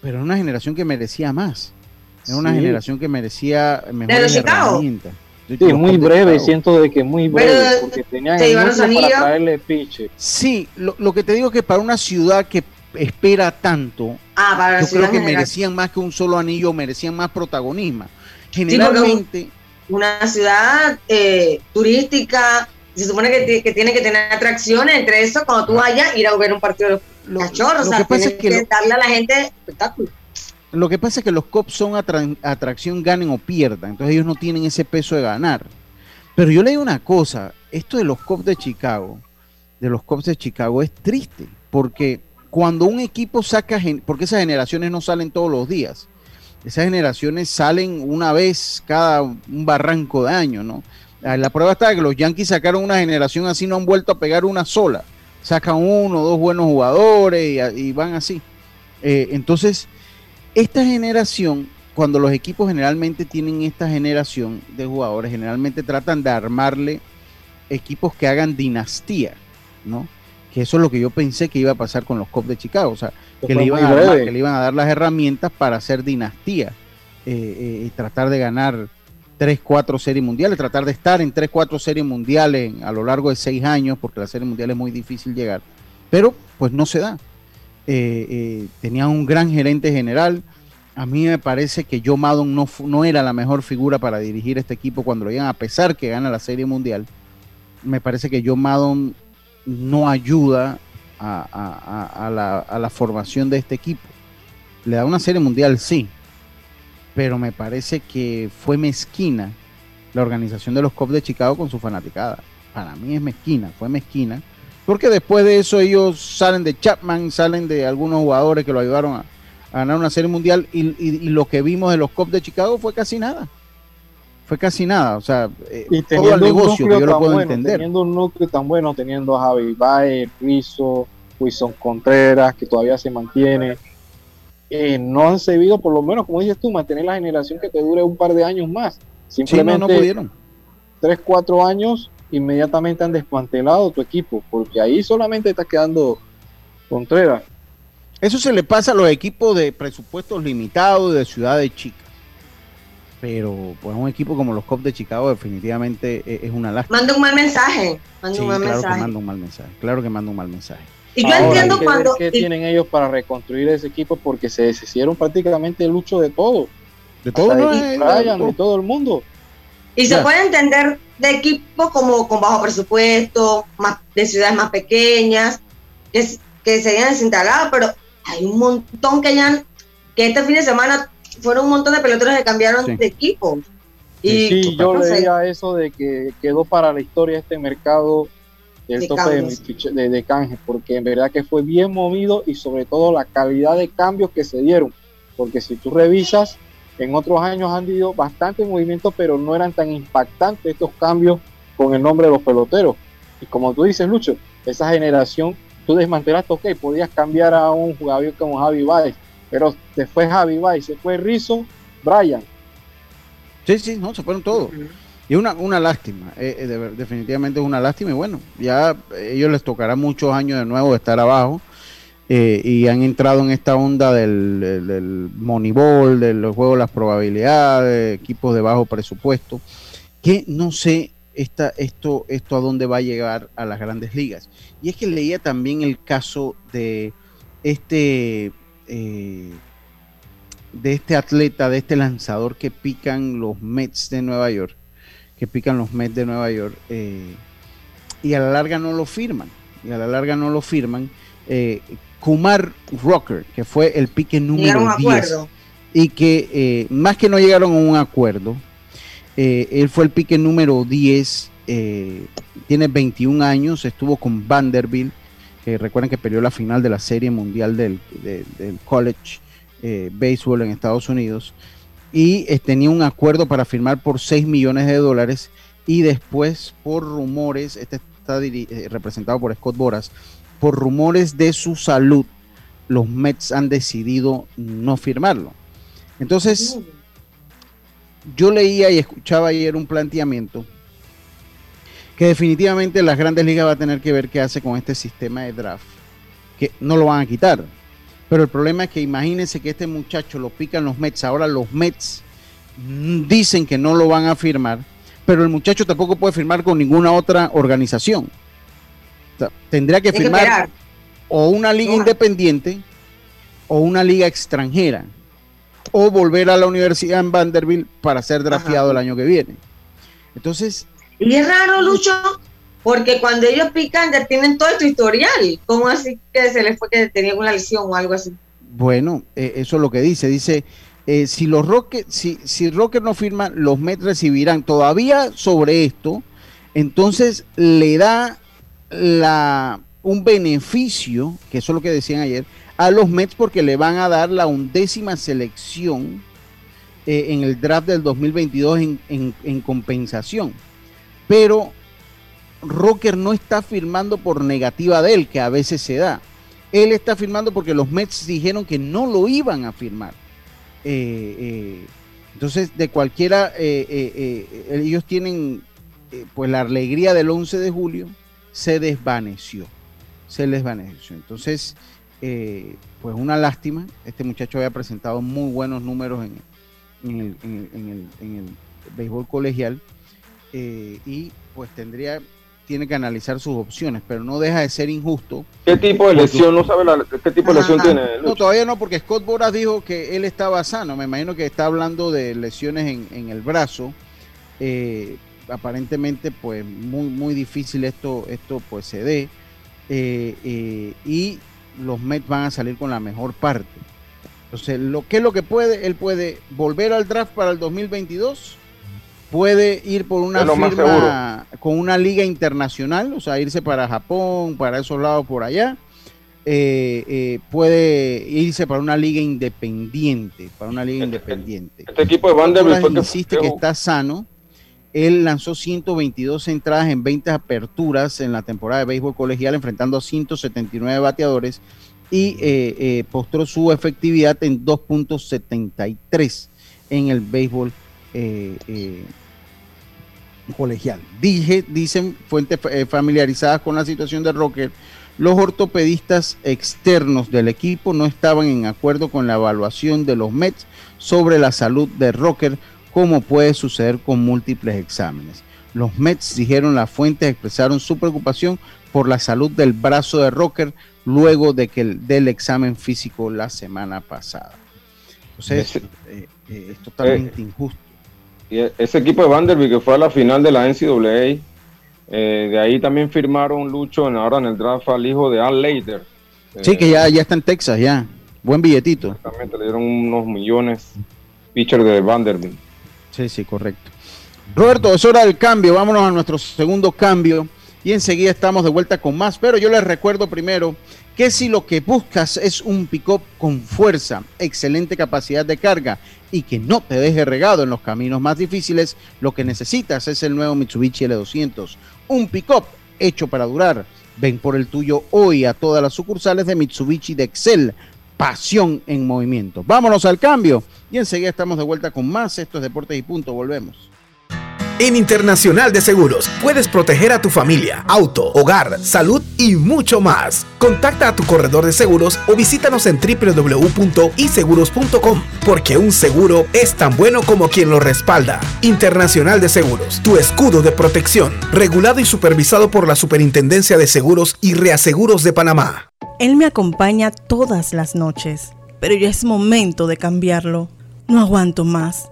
A: pero era una generación que merecía más. Era una
D: Sí.
A: generación que merecía mejores
C: los Chicago?
A: herramientas.
D: Sí, muy breve, siento de que muy breve,
C: Pero,
D: porque tenían
C: ¿se
D: el para traerle piche.
A: Sí, lo, lo que te digo es que para una ciudad que espera tanto,
C: Ah, para
A: yo creo que
C: general.
A: merecían más que un solo anillo, merecían más protagonismo. Generalmente,
C: Una ciudad eh, turística, se supone que, ti- que tiene que tener atracciones, entre eso, cuando tú vayas, ir a ver un partido de
A: lo,
C: los cachorros,
A: lo
C: o sea,
A: que pasa es que
C: que
A: lo-
C: darle a la gente espectáculo.
A: Lo que pasa es que los Cubs son atra- atracción, ganen o pierdan. Entonces ellos no tienen ese peso de ganar. Pero yo le digo una cosa, esto de los Cubs de Chicago, de los Cubs de Chicago es triste, porque cuando un equipo saca, porque esas generaciones no salen todos los días, esas generaciones salen una vez cada un barranco de año, ¿no? Ah, La prueba está que los Yankees sacaron una generación así, no han vuelto a pegar una sola. Sacan uno, dos buenos jugadores y, van así. Eh, entonces, esta generación, cuando los equipos generalmente tienen esta generación de jugadores, generalmente tratan de armarle equipos que hagan dinastía, ¿no? Que eso es lo que yo pensé que iba a pasar con los Cubs de Chicago, o sea,
D: Que
A: le, iban a
D: breve.
A: que le iban a dar las herramientas para hacer dinastía eh, eh, y tratar de ganar 3, 4 series mundiales, tratar de estar en 3, 4 series mundiales a lo largo de 6 años, porque la serie mundial es muy difícil llegar, pero pues no se da. Eh, eh, tenían un gran gerente general. A mí me parece que Joe Maddon no, no era la mejor figura para dirigir este equipo cuando lo llegan, a pesar que gana la serie mundial. Me parece que Joe Maddon no ayuda a la formación de este equipo. Le da una serie mundial, sí, pero me parece que fue mezquina la organización de los Cubs de Chicago con su fanaticada. Para mí es mezquina, fue mezquina. Porque después de eso ellos salen de Chapman, salen de algunos jugadores que lo ayudaron a, a ganar una serie mundial y, y- y lo que vimos de los Cubs de Chicago fue casi nada. Fue casi nada, o sea, eh,
D: Y
A: todo el negocio que yo lo puedo
D: bueno,
A: entender.
D: teniendo un núcleo tan bueno, teniendo a Javi Baez, Rizzo, Wilson Contreras, que todavía se mantiene, eh, no han sabido, por lo menos, como dices tú, mantener la generación que te dure un par de años más.
A: Sí, no,
D: Simplemente
A: no pudieron.
D: tres, cuatro años, inmediatamente han desmantelado tu equipo, porque ahí solamente está quedando Contreras.
A: Eso se le pasa a los equipos de presupuestos limitados de ciudades chicas. Pero pues un equipo como los Cubs de Chicago definitivamente e- es una lástima.
C: Manda un mal mensaje. Manda
A: Sí,
C: un mal
A: claro que
C: mensaje.
A: manda un mal mensaje. Claro que manda un mal mensaje.
C: Y yo
D: Ahora,
C: entiendo
D: hay que
C: cuando.
D: ver ¿Qué
C: y-
D: tienen ellos para reconstruir ese equipo? Porque se deshicieron prácticamente el lucho de todo.
A: De todo,
D: de
A: todo.
D: de todo el mundo.
C: Y se
A: Ya.
C: puede entender de equipos como con bajo presupuesto, más de ciudades más pequeñas, que, que se hayan desinstalado, pero hay un montón que ya, que este fin de semana fueron un montón de peloteros que cambiaron
A: Sí.
C: de equipo. Y
D: sí, yo
C: no sé,
D: leía eso de que quedó para la historia este mercado el
C: De
D: tope de, fiche- de, de canje, porque en verdad que fue bien movido y sobre todo la calidad de cambios que se dieron, porque si tú revisas, en otros años han habido bastante movimiento, pero no eran tan impactantes estos cambios con el nombre de los peloteros. Y como tú dices, Lucho, esa generación, tú desmantelaste, ok, podías cambiar a un jugador como Javi Baez, pero se fue Javi Baez, se fue Rizzo, Brian.
A: Sí, sí, no, se fueron todos. Y una, una lástima, eh, eh, definitivamente es una lástima y bueno, ya ellos les tocará muchos años de nuevo estar abajo. eh, y han entrado en esta onda del, del, del juego de las probabilidades, equipos de bajo presupuesto, que no sé esta, esto, esto a dónde va a llegar a las grandes ligas. Y es que leía también el caso de este, de este atleta, de este lanzador que pican los Mets de Nueva York, que pican los Mets de Nueva York, eh, y a la larga no lo firman, y a la larga no lo firman. Eh, Kumar Rocker, que fue el pique número 10, y que más que no llegaron a un acuerdo, él fue el pique número 10, tiene 21 años, estuvo con Vanderbilt, recuerden que perdió la final de la Serie Mundial del, de, del College eh, Baseball en Estados Unidos, y eh, tenía un acuerdo para firmar por 6 millones de dólares, y después por rumores, este está eh, representado por Scott Boras, por rumores de su salud, los Mets han decidido no firmarlo. Entonces, yo leía y escuchaba ayer un planteamiento que definitivamente las grandes ligas va a tener que ver qué hace con este sistema de draft, que no lo van a quitar. Pero el problema es que imagínense que este muchacho lo pican los Mets, ahora los Mets dicen que no lo van a firmar, pero el muchacho tampoco puede firmar con ninguna otra organización. O sea, tendría que firmar o una liga
C: No.
A: independiente o una liga extranjera o volver a la universidad en Vanderbilt para ser drafteado el año que viene. Entonces,
C: Y es raro, Lucho, porque cuando ellos pican ya tienen todo tu historial. ¿Cómo así que se les fue que tenían una lesión o algo así?
A: Bueno, eh, eso es lo que dice. Dice, eh, si los Rockets, si, si no firman, los Mets recibirán todavía sobre esto, entonces le da la, un beneficio, que eso es lo que decían ayer, a los Mets porque le van a dar la undécima selección eh, en el draft del 2022 en, en- en compensación. Pero Rocker no está firmando por negativa de él, que a veces se da. Él está firmando porque los Mets dijeron que no lo iban a firmar. Eh, eh, entonces, de cualquiera, eh, ellos tienen, pues la alegría del 11 de julio se desvaneció. Se desvaneció. Entonces, pues una lástima. Este muchacho había presentado muy buenos números en, el, el- béisbol colegial y pues tendría, tiene que analizar sus opciones, pero no deja de ser injusto.
E: ¿Qué tipo de lesión? ¿No sabe la- qué tipo de lesión tiene?
A: No, todavía no, porque Scott Boras dijo que él estaba sano. Me imagino que está hablando de lesiones en, en el brazo. Eh, aparentemente, pues muy, muy difícil esto, esto pues se dé. Eh, eh, y los Mets van a salir con la mejor parte. Entonces, lo que es lo que puede, él puede volver al draft para el 2022, puede ir por una firma con una liga internacional, o sea, irse para Japón, para esos lados por allá, eh, eh, puede irse para una liga independiente, para una liga independiente.
E: Este equipo de Vanderbilt que-
A: insiste que está sano. Él lanzó 122 entradas en 20 aperturas en la temporada de béisbol colegial, enfrentando a 179 bateadores y eh, eh, postró su efectividad en 2.73 en el béisbol eh, eh, colegial. Dije, dicen fuentes eh, familiarizadas con la situación de Rocker, los ortopedistas externos del equipo no estaban en acuerdo con la evaluación de los Mets sobre la salud de Rocker, como puede suceder con múltiples exámenes. Los Mets, dijeron las fuentes, expresaron su preocupación por la salud del brazo de Rocker luego de que el, del examen físico la semana pasada. Entonces, eh, eh, es totalmente injusto.
E: Y e- ese equipo de Vanderbilt que fue a la final de la NCAA, eh, de ahí también firmaron Lucho en, ahora en el draft al hijo de Al Leiter.
A: Sí, que ya, ya está en Texas, ya. Buen billetito.
E: Exactamente, le dieron unos millones pitcher de Vanderbilt.
A: Sí, sí, correcto. Roberto, es hora del cambio. Vámonos a nuestro segundo cambio y enseguida estamos de vuelta con más. Pero yo les recuerdo primero que si lo que buscas es un pick-up con fuerza, excelente capacidad de carga y que no te deje regado en los caminos más difíciles, lo que necesitas es el nuevo Mitsubishi L200. Un pick-up hecho para durar. Ven por el tuyo hoy a todas las sucursales de Mitsubishi de Excel. Pasión en movimiento. Vámonos al cambio y enseguida estamos de vuelta con más. Esto es Deportes y Punto. Volvemos.
L: En Internacional de Seguros puedes proteger a tu familia, auto, hogar, salud y mucho más. Contacta a tu corredor de seguros o visítanos en www.iseguros.com porque un seguro es tan bueno como quien lo respalda. Internacional de Seguros, tu escudo de protección, regulado y supervisado por la Superintendencia de Seguros y Reaseguros de Panamá.
I: Él me acompaña todas las noches, pero ya es momento de cambiarlo. No aguanto más.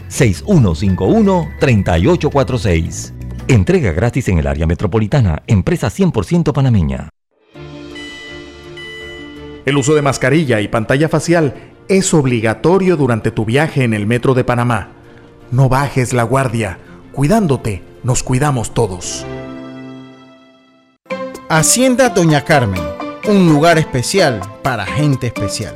B: 6151-3846. Entrega gratis en el área metropolitana, empresa 100% panameña.
J: El uso de mascarilla y pantalla facial es obligatorio durante tu viaje en el metro de Panamá. No bajes la guardia. Cuidándote, nos cuidamos todos.
A: Hacienda Doña Carmen, un lugar especial para gente especial.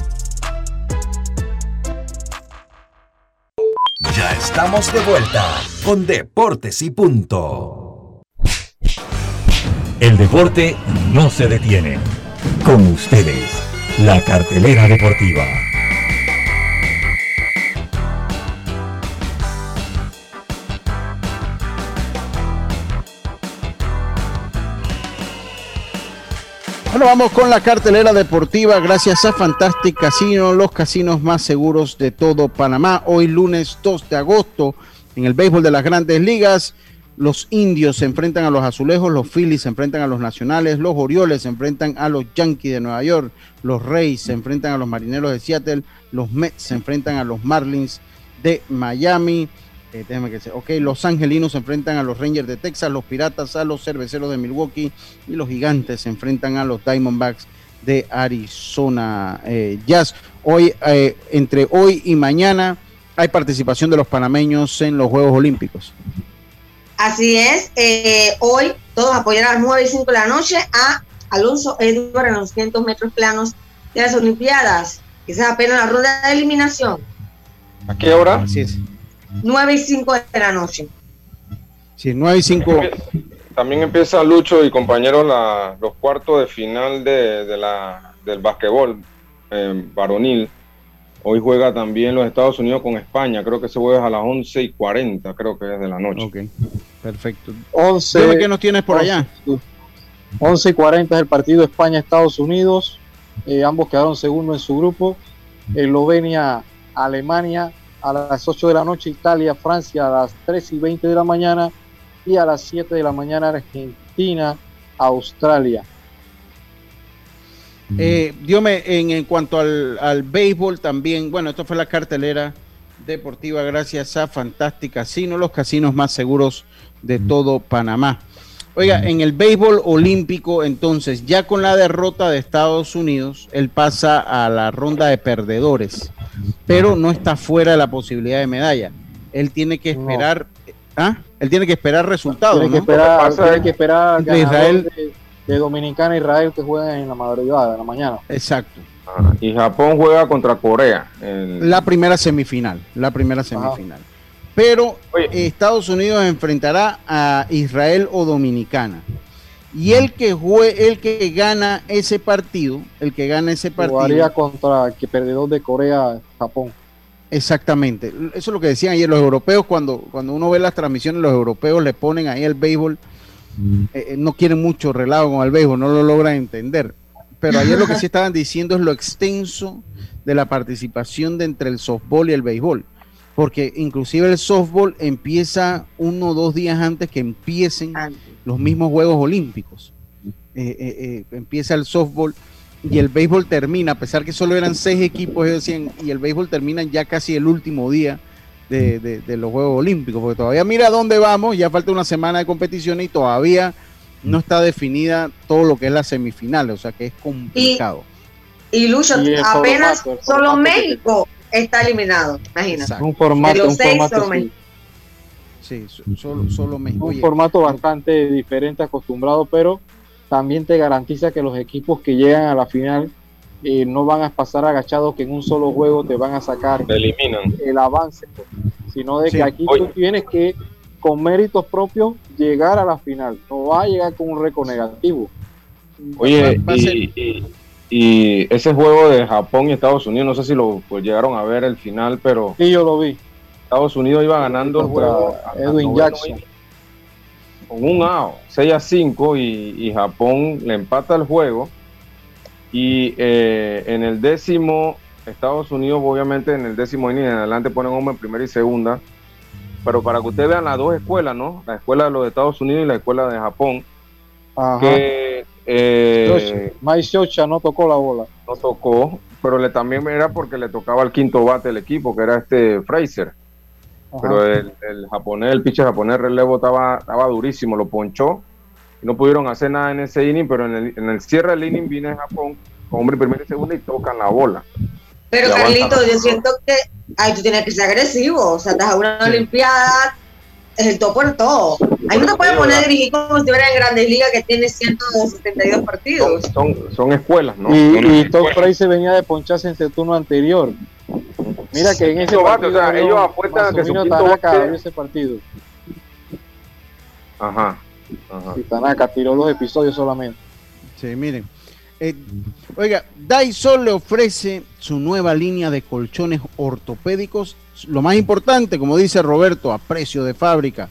G: estamos de vuelta con Deportes y Punto.
B: El deporte no se detiene. Con ustedes, la cartelera deportiva.
A: Vamos con la cartelera deportiva gracias a Fantastic Casino, los casinos más seguros de todo Panamá. Hoy lunes 2 de agosto, en el béisbol de las grandes ligas, los indios se enfrentan a los azulejos, los Phillies se enfrentan a los nacionales, los Orioles se enfrentan a los Yankees de Nueva York, los Reyes se enfrentan a los marineros de Seattle, los Mets se enfrentan a los Marlins de Miami. Eh, déjame que sea. Ok, los angelinos se enfrentan a los Rangers de Texas, los piratas a los cerveceros de Milwaukee y los gigantes se enfrentan a los Diamondbacks de Arizona eh, Jazz. Hoy, eh, entre hoy y mañana, hay participación de los panameños en los Juegos Olímpicos.
C: Así es, eh, hoy todos apoyan a las 9 y 5 de la noche a Alonso Edward en los 500 metros planos de las Olimpiadas. Esa es apenas la ronda de eliminación.
E: ¿A qué hora?
A: Así es.
C: 9 y 5 de la noche.
A: Sí, 9 y 5.
E: También empieza Lucho y compañeros la- los cuartos de final de, de la, del basquetbol eh, varonil. Hoy juega también los Estados Unidos con España. Creo que se juega a las 11 y 40, creo que es de la noche.
A: Ok, perfecto.
D: 11,
A: Dime qué nos tienes por allá.
D: 11 y 40 es el partido España-Estados Unidos. Eh, ambos quedaron segundos en su grupo. Eslovenia, Alemania a las 8 de la noche, Italia, Francia a las 3 y 20 de la mañana y a las 7 de la mañana Argentina, Australia.
A: Eh, Diome, en, en cuanto al, al béisbol también, bueno, esto fue la cartelera deportiva gracias a Fantastic Casino, los casinos más seguros de todo Panamá. Oiga, en el béisbol olímpico, entonces, ya con la derrota de Estados Unidos, él pasa a la ronda de perdedores, pero no está fuera de la posibilidad de medalla. Él tiene que esperar, ¿ah? Él tiene que esperar resultados.
D: Tiene que
A: ¿no?
D: esperar,
E: que
D: tiene que ganador
A: Israel-
D: de, de Dominicana e Israel que juegan en la madrugada, en la mañana.
A: Exacto.
E: Ajá. Y Japón juega contra Corea. en-
A: La primera semifinal, la primera semifinal. Pero
E: Oye.
A: Estados Unidos enfrentará a Israel o Dominicana. Y el que jue, el que gana ese partido, el que gana ese
D: Jugaría
A: partido,
D: contra el que perdedor de Corea, Japón.
A: exactamente. Eso es lo que decían ayer los europeos cuando cuando uno ve las transmisiones, los europeos le ponen ahí el béisbol, eh, eh, no quieren mucho relajo con el béisbol, no lo logran entender. Pero ayer lo que sí estaban diciendo es lo extenso de la participación de entre el softball y el béisbol. Porque inclusive el softball empieza uno o dos días antes que empiecen los mismos Juegos Olímpicos. Eh, eh, eh, empieza el softball y el béisbol termina, a pesar que solo eran seis equipos, ellos decían, y el béisbol termina ya casi el último día de, de los Juegos Olímpicos, porque todavía mira dónde vamos, ya falta una semana de competición y todavía no está definida todo lo que es la semifinal, o sea que es complicado.
C: Y, Lucho, apenas solo México está eliminado, imagínate.
D: Un formato, un formato
A: Sí, solo, solo México.
D: Un formato bastante diferente, acostumbrado, pero también te garantiza que los equipos que llegan a la final eh, no van a pasar agachados que en un solo juego te van a sacar
E: eliminan.
D: el avance, pues, sino de que aquí tú tienes que con méritos propios llegar a la final, no va a llegar con un récord negativo.
E: Oye, y, ese juego de Japón y Estados Unidos, no sé si lo pues, llegaron a ver el final, pero...
D: Sí, yo lo vi.
E: Estados Unidos iba ganando el juego.
D: Edwin Jackson.
E: Con un AO, 6 a 5, y, Japón le empata el juego. Y eh, en el décimo, Estados Unidos, obviamente, en el décimo inning en adelante ponen hombre en primera y segunda. Pero para que ustedes vean las dos escuelas, ¿no? La escuela de los Estados Unidos y la escuela de Japón. Ajá. Que
D: eh, Mike no tocó la bola.
E: No tocó, pero le, también era porque le tocaba el quinto bate del equipo, que era este Fraser. Pero el, japonés, el pitcher japonés relevo estaba, estaba durísimo, lo ponchó. Y no pudieron hacer nada en ese inning, pero en el, en el cierre del inning viene Japón con hombre primero y segundo y tocan la bola.
C: Pero Carlito, yo siento que ay, tú tienes que ser agresivo. O sea, estás a una Olimpiada, es el todo por todo. Ahí no te puedes poner a dirigir como si fuera en Grandes Ligas que tiene 172 partidos.
E: Son, son, escuelas, ¿no?
D: Y, y Tom se venía de poncharse en el turno anterior. Mira que en ese partido, o sea,
E: ellos apuestan que su
D: Tanaka ese partido.
E: Ajá. Ajá.
D: Y Tanaka tiró dos episodios solamente.
A: Sí, miren. Eh, oiga, Dyson le ofrece su nueva línea de colchones ortopédicos. Lo más importante, como dice Roberto, a precio de fábrica.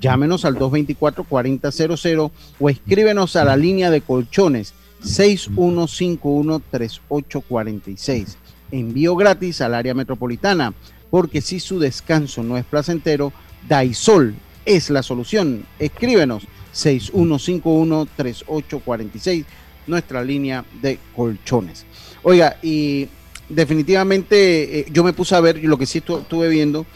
A: Llámenos al 224-4000 o escríbenos a la línea de colchones 6151-3846. Envío gratis al área metropolitana, porque si su descanso no es placentero, Daisol es la solución. Escríbenos 6151-3846 nuestra línea de colchones. Oiga, y definitivamente eh, yo me puse a ver, lo que sí estuve viendo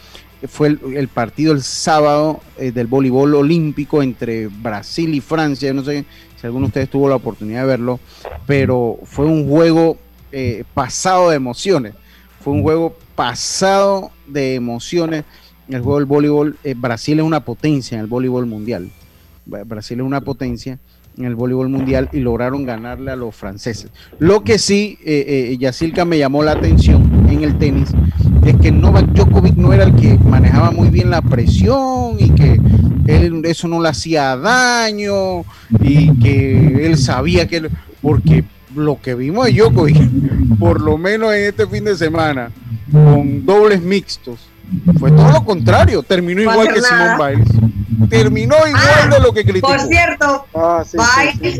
A: fue el, partido el sábado eh, del voleibol olímpico entre Brasil y Francia. No sé si alguno de ustedes tuvo la oportunidad de verlo, pero fue un juego eh, pasado de emociones. Fue un juego pasado de emociones. El juego del voleibol, Brasil es una potencia en el voleibol mundial. Brasil es una potencia en el voleibol mundial y lograron ganarle a los franceses. Lo que sí, eh, eh, me llamó la atención en el tenis, es que Novak Djokovic no era el que manejaba muy bien la presión y que él eso no le hacía daño y que él sabía que, porque lo que vimos de Djokovic, por lo menos en este fin de semana, con dobles mixtos, fue todo lo contrario, terminó igual que Simón Biles. Terminó igual ah, de lo que criticó.
C: Por cierto, ah,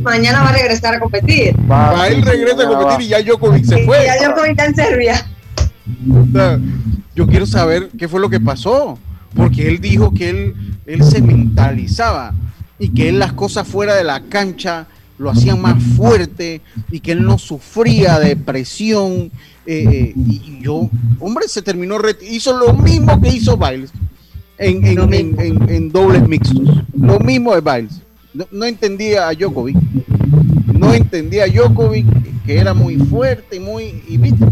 C: mañana va a regresar a competir.
A: Biles regresa a competir y ya Djokovic se fue.
C: ya Djokovic está en Serbia.
A: yo quiero saber qué fue lo que pasó, porque él dijo que él, él se mentalizaba y que él las cosas fuera de la cancha lo hacían más fuerte y que él no sufría de presión eh, eh, y yo, hombre, se terminó, hizo lo mismo que hizo Biles en, en, dobles mixtos. Lo mismo de Biles. No, entendía a Djokovic. No entendía a Djokovic, que era muy fuerte y muy. Y viste,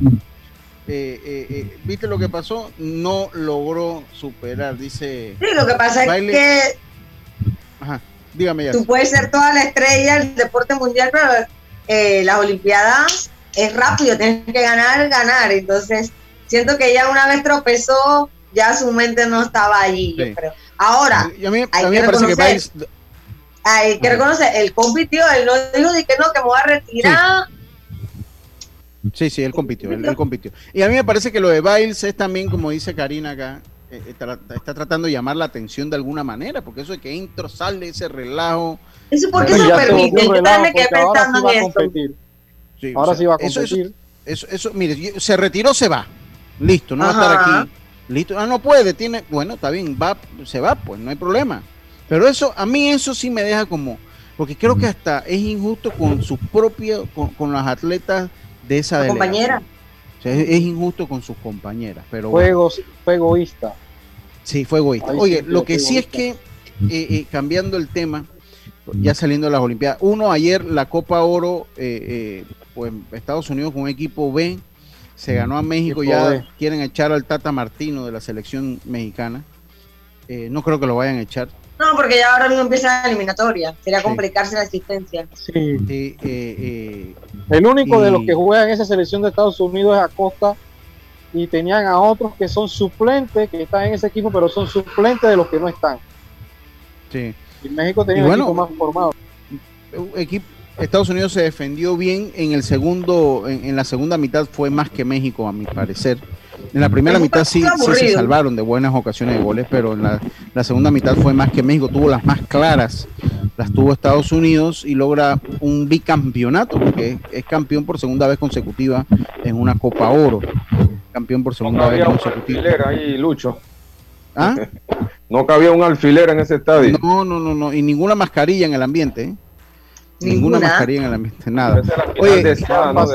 A: eh, viste lo que pasó, no logró superar, dice.
C: Sí, lo que pasa es que.
A: Ajá, dígame ya.
C: Tú puedes ser toda la estrella del deporte mundial, pero las Olimpiadas es rápido, tienes que ganar, ganar. Entonces, siento que ya una vez tropezó, ya su mente no estaba allí, yo creo. Ahora, hay que reconocer, hay que reconocer, él compitió, él no dijo de que no, que me voy a retirar.
A: Sí. Sí, él compitió, él, compitió. Y a mí me parece que lo de Biles es también, como dice Karina acá, eh, está, tratando de llamar la atención de alguna manera, porque eso de que entro, sale ese relajo.
C: Eso porque eso permite. Yo también me quedé pensando en
D: ahora sí va a competir.
A: Eso, eso, mire, se retiró, se va. Listo, no va a estar aquí. Listo, ah, no puede, tiene, bueno, está bien, va, se va, pues no hay problema. Pero eso, a mí eso sí me deja como, porque creo que hasta es injusto con sus propios, con, con las atletas de esa
C: compañera.
A: O sea, es, es injusto con sus compañeras, pero
D: Fue,
A: bueno.
D: fue egoísta.
A: Sí, fue egoísta.
D: Ahí
A: Oye,
D: sí,
A: lo que sí es que, eh, eh, cambiando el tema, ya saliendo de las Olimpiadas, uno, ayer la Copa Oro, eh, eh, pues Estados Unidos con un equipo B, se ganó a México, ya
D: B.
A: quieren echar al Tata Martino de la selección mexicana. Eh, no creo que lo vayan a echar.
C: No, porque ya ahora mismo empieza la eliminatoria. Sería
A: Sí.
C: complicarse la asistencia.
D: Sí.
A: Eh, eh, eh,
D: El único de los que juegan en esa selección de Estados Unidos es Acosta y tenían a otros que son suplentes, que están en ese equipo, pero son suplentes de los que no están.
A: sí.
D: Y México tenía
A: Y
D: un equipo más formado.
A: Un equipo, Estados Unidos se defendió bien en el segundo, en, en la segunda mitad fue más que México a mi parecer. En la primera mitad sí, sí se salvaron de buenas ocasiones de goles, pero en la, la segunda mitad fue más que México, tuvo las más claras, las tuvo Estados Unidos y logra un bicampeonato, porque es, es campeón por segunda vez consecutiva en una Copa Oro. Campeón por
E: No
A: segunda vez
E: cabía un
A: consecutiva.
E: alfiler ahí, Lucho.
A: ¿Ah?
E: No cabía un alfiler en ese estadio.
A: No, no, no, no, y ninguna mascarilla en el ambiente, ¿eh? Ninguna,
C: Ninguna.
A: mascarilla en el ambiente, nada. Oye,
E: de esa,
D: Más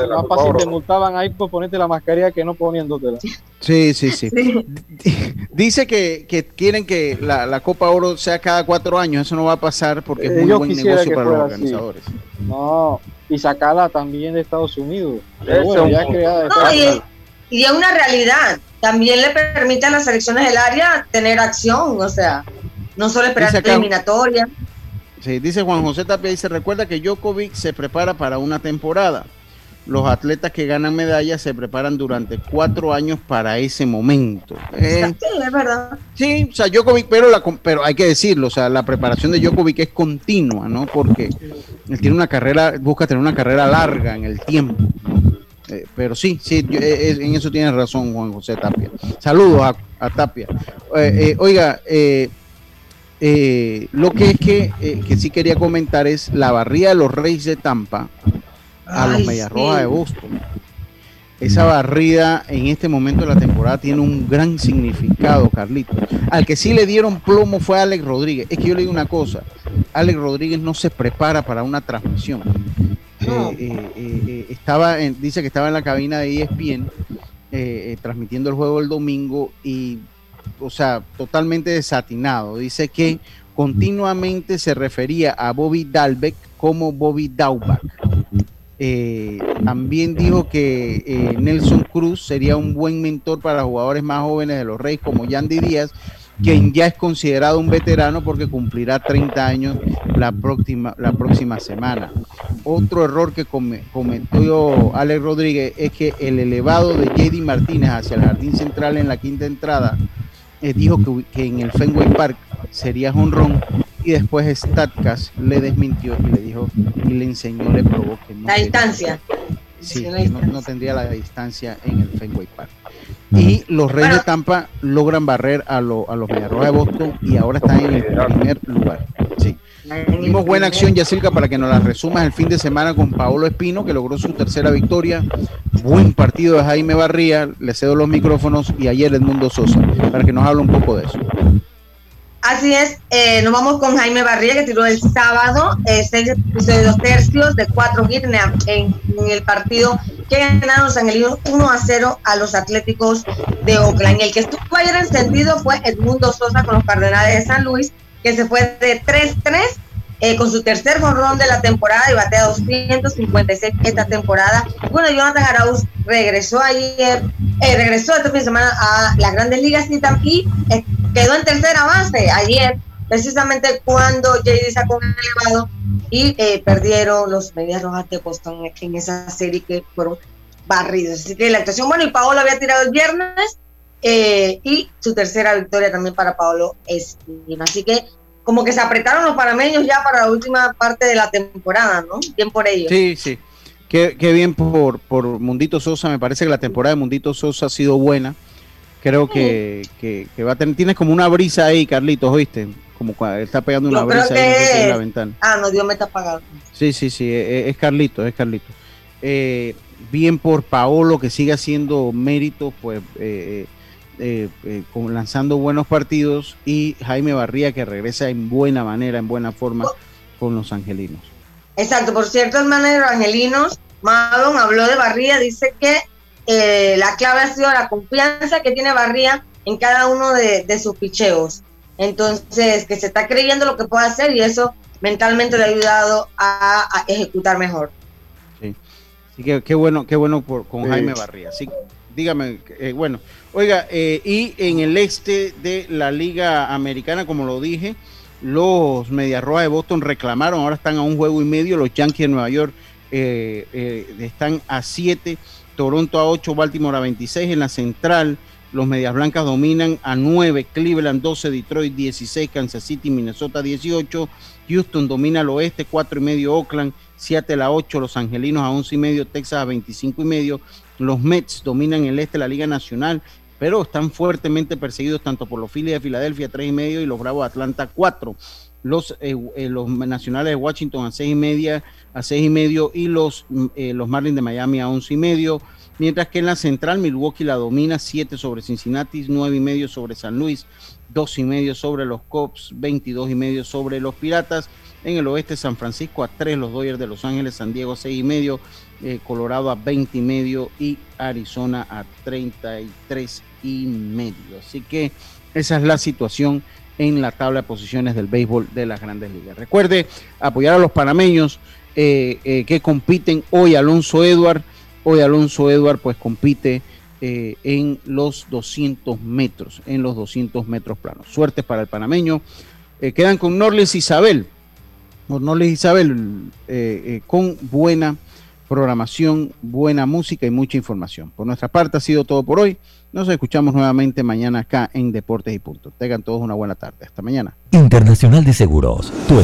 D: te multaban ahí por ponerte la mascarilla que no poniéndotela.
A: Sí, sí, sí.
C: Sí.
A: Dice que, que quieren que la, la Copa Oro sea cada cuatro años. Eso no va a pasar porque es
D: Eh,
A: muy buen negocio para los
D: así.
A: organizadores.
D: No, y sacarla también de Estados Unidos. Pero
E: Ese
D: bueno,
E: es un
D: ya
E: punto.
D: creada de
C: No,
D: Estados
C: y, es una realidad. También le permite a las selecciones del área tener acción, o sea, no solo esperar eliminatoria.
A: Sí, dice Juan José Tapia, dice, recuerda que Djokovic se prepara para una temporada. Los atletas que ganan medallas se preparan durante cuatro años para ese momento. Eh,
C: Sí, es verdad.
A: Sí, o sea, Djokovic, pero, la, pero hay que decirlo, o sea, la preparación de Djokovic es continua, ¿no? Porque él tiene una carrera, busca tener una carrera larga en el tiempo. Eh, pero sí, sí, yo- eh, eh, en eso tienes razón, Juan José Tapia. Saludos a, a Tapia. Eh, eh, oiga, eh, eh, lo que es que, eh, que sí quería comentar es la barría de los Reyes de Tampa a los
C: Ay,
A: Medias
C: sí.
A: Rojas de Boston. Esa barrida en este momento de la temporada tiene un gran significado, Carlito. Al que sí le dieron plomo fue a Alex Rodríguez. Es que yo le digo una cosa, Alex Rodríguez no se prepara para una transmisión. Eh, estaba en- dice que estaba en la cabina de ESPN transmitiendo el juego el domingo y, o sea, totalmente desatinado. Dice que continuamente se refería a Bobby Dalbeck como Bobby Daubach. Eh, también dijo que eh, Nelson Cruz sería un buen mentor para jugadores más jóvenes de los Reyes como Yandy Díaz, quien ya es considerado un veterano porque cumplirá 30 años la próxima, la próxima semana. Otro error que come- cometió Alex Rodríguez es que el elevado de JD Martínez hacia el jardín central en la quinta entrada eh, dijo que, que en el Fenway Park sería honrón y después Statcast le desmintió y le dijo y le enseñó, le probó que no
C: La distancia.
A: Sí,
C: La
A: no, tendría la distancia en el Fenway Park. Y los Reyes
C: Bueno.
A: de Tampa logran barrer a, lo- a los Mediarrojas de Boston y ahora están en el primer lugar. Sí. Vimos buena acción, Yacilca, para que nos la resumas el fin de semana con Paolo Espino, que logró su tercera victoria. Buen partido de Jaime Barría, le cedo los micrófonos, y ayer Edmundo Sosa, para que nos hable un poco de eso.
C: Así es, eh, nos vamos con Jaime Barría, que tiró el sábado, eh, seis episodios tercios de cuatro hits en, en- el partido que ganaron San Elino 1 a 0 a los Atléticos de Oakland. El que estuvo ayer encendido fue Edmundo Sosa con los Cardenales de San Luis, que se fue de 3-3 eh, con su tercer jonrón de la temporada y batea 256 esta temporada. Bueno, Jonathan Arauz regresó ayer, eh, regresó este fin de semana a las grandes ligas y, tam- y, eh, quedó en tercera base ayer, precisamente cuando JD sacó un elevado y eh, perdieron los Medias Rojas de Boston en esa serie que fueron barridos. Así que la actuación, bueno, y Paolo había tirado el viernes eh, y su tercera victoria también para Paolo Espino. Así que como que se apretaron los panameños ya para la última parte de la temporada, ¿no? Bien por ellos.
A: Sí, sí. Qué, qué bien por, por Mundito Sosa. Me parece que la temporada de Mundito Sosa ha sido buena. Creo que, que, que va a tener. Tienes como una brisa ahí, Carlitos, ¿oíste? Como cuando está pegando una
C: Yo creo
A: brisa ahí
C: que-
A: en la ventana.
C: Ah, no, Dios me está pagando.
A: Sí, sí, sí. Es, es Carlitos, es Carlitos. Eh, bien por Paolo, que sigue haciendo méritos, pues. eh, eh, lanzando buenos partidos y Jaime Barría que regresa en buena manera, en buena forma con los angelinos.
C: Exacto, por cierto, de los angelinos, Madon habló de Barría, dice que la clave ha sido la confianza que tiene Barría en cada uno de, sus picheos. Entonces, que se está creyendo lo que puede hacer y eso mentalmente le ha ayudado a, ejecutar mejor.
A: Sí, sí que, qué bueno, qué bueno por, con Jaime Barría. Sí, dígame, eh, bueno, oiga, eh, y en el este de la Liga Americana, como lo dije, los Roja de Boston reclamaron, ahora están a un juego y medio, los Yankees de Nueva York eh, están a 7, Toronto a 8, Baltimore a 26 en la central. Los Medias Blancas dominan a 9, Cleveland 12, Detroit 16, Kansas City, Minnesota 18, Houston domina al oeste, 4 y medio, Oakland, Seattle a 8, Los Angelinos a 11 y medio, Texas a 25 y medio, los Mets dominan el este de la Liga Nacional, pero están fuertemente perseguidos tanto por los Phillies de Filadelfia 3 y medio y los Bravos de Atlanta 4. Los, eh, eh, los nacionales de Washington a 6 y media, a 6 y medio y los, eh, los Marlins de Miami a 11 y medio mientras que en la central Milwaukee la domina 7 sobre Cincinnati, 9 y medio sobre San Luis, 2 y medio sobre los Cops, 22 y medio sobre los Piratas. En el oeste San Francisco a 3 los Dodgers de Los Ángeles, San Diego 6 y medio, eh, Colorado a 20 y medio y Arizona a 33 y medio. Así que esa es la situación en la tabla de posiciones del béisbol de las grandes ligas. Recuerde apoyar a los panameños eh, eh, que compiten hoy. Alonso Edward Hoy Alonso Edward pues compite en los 200 metros, en los 200 metros planos. Suerte para el panameño. Quedan con Norles Isabel, Norles Isabel con buena programación, buena música y mucha información. Por nuestra parte ha sido todo por hoy. Nos escuchamos nuevamente mañana acá en Deportes y Punto. Tengan todos una buena tarde. Hasta mañana.
B: Internacional de Seguros. Tu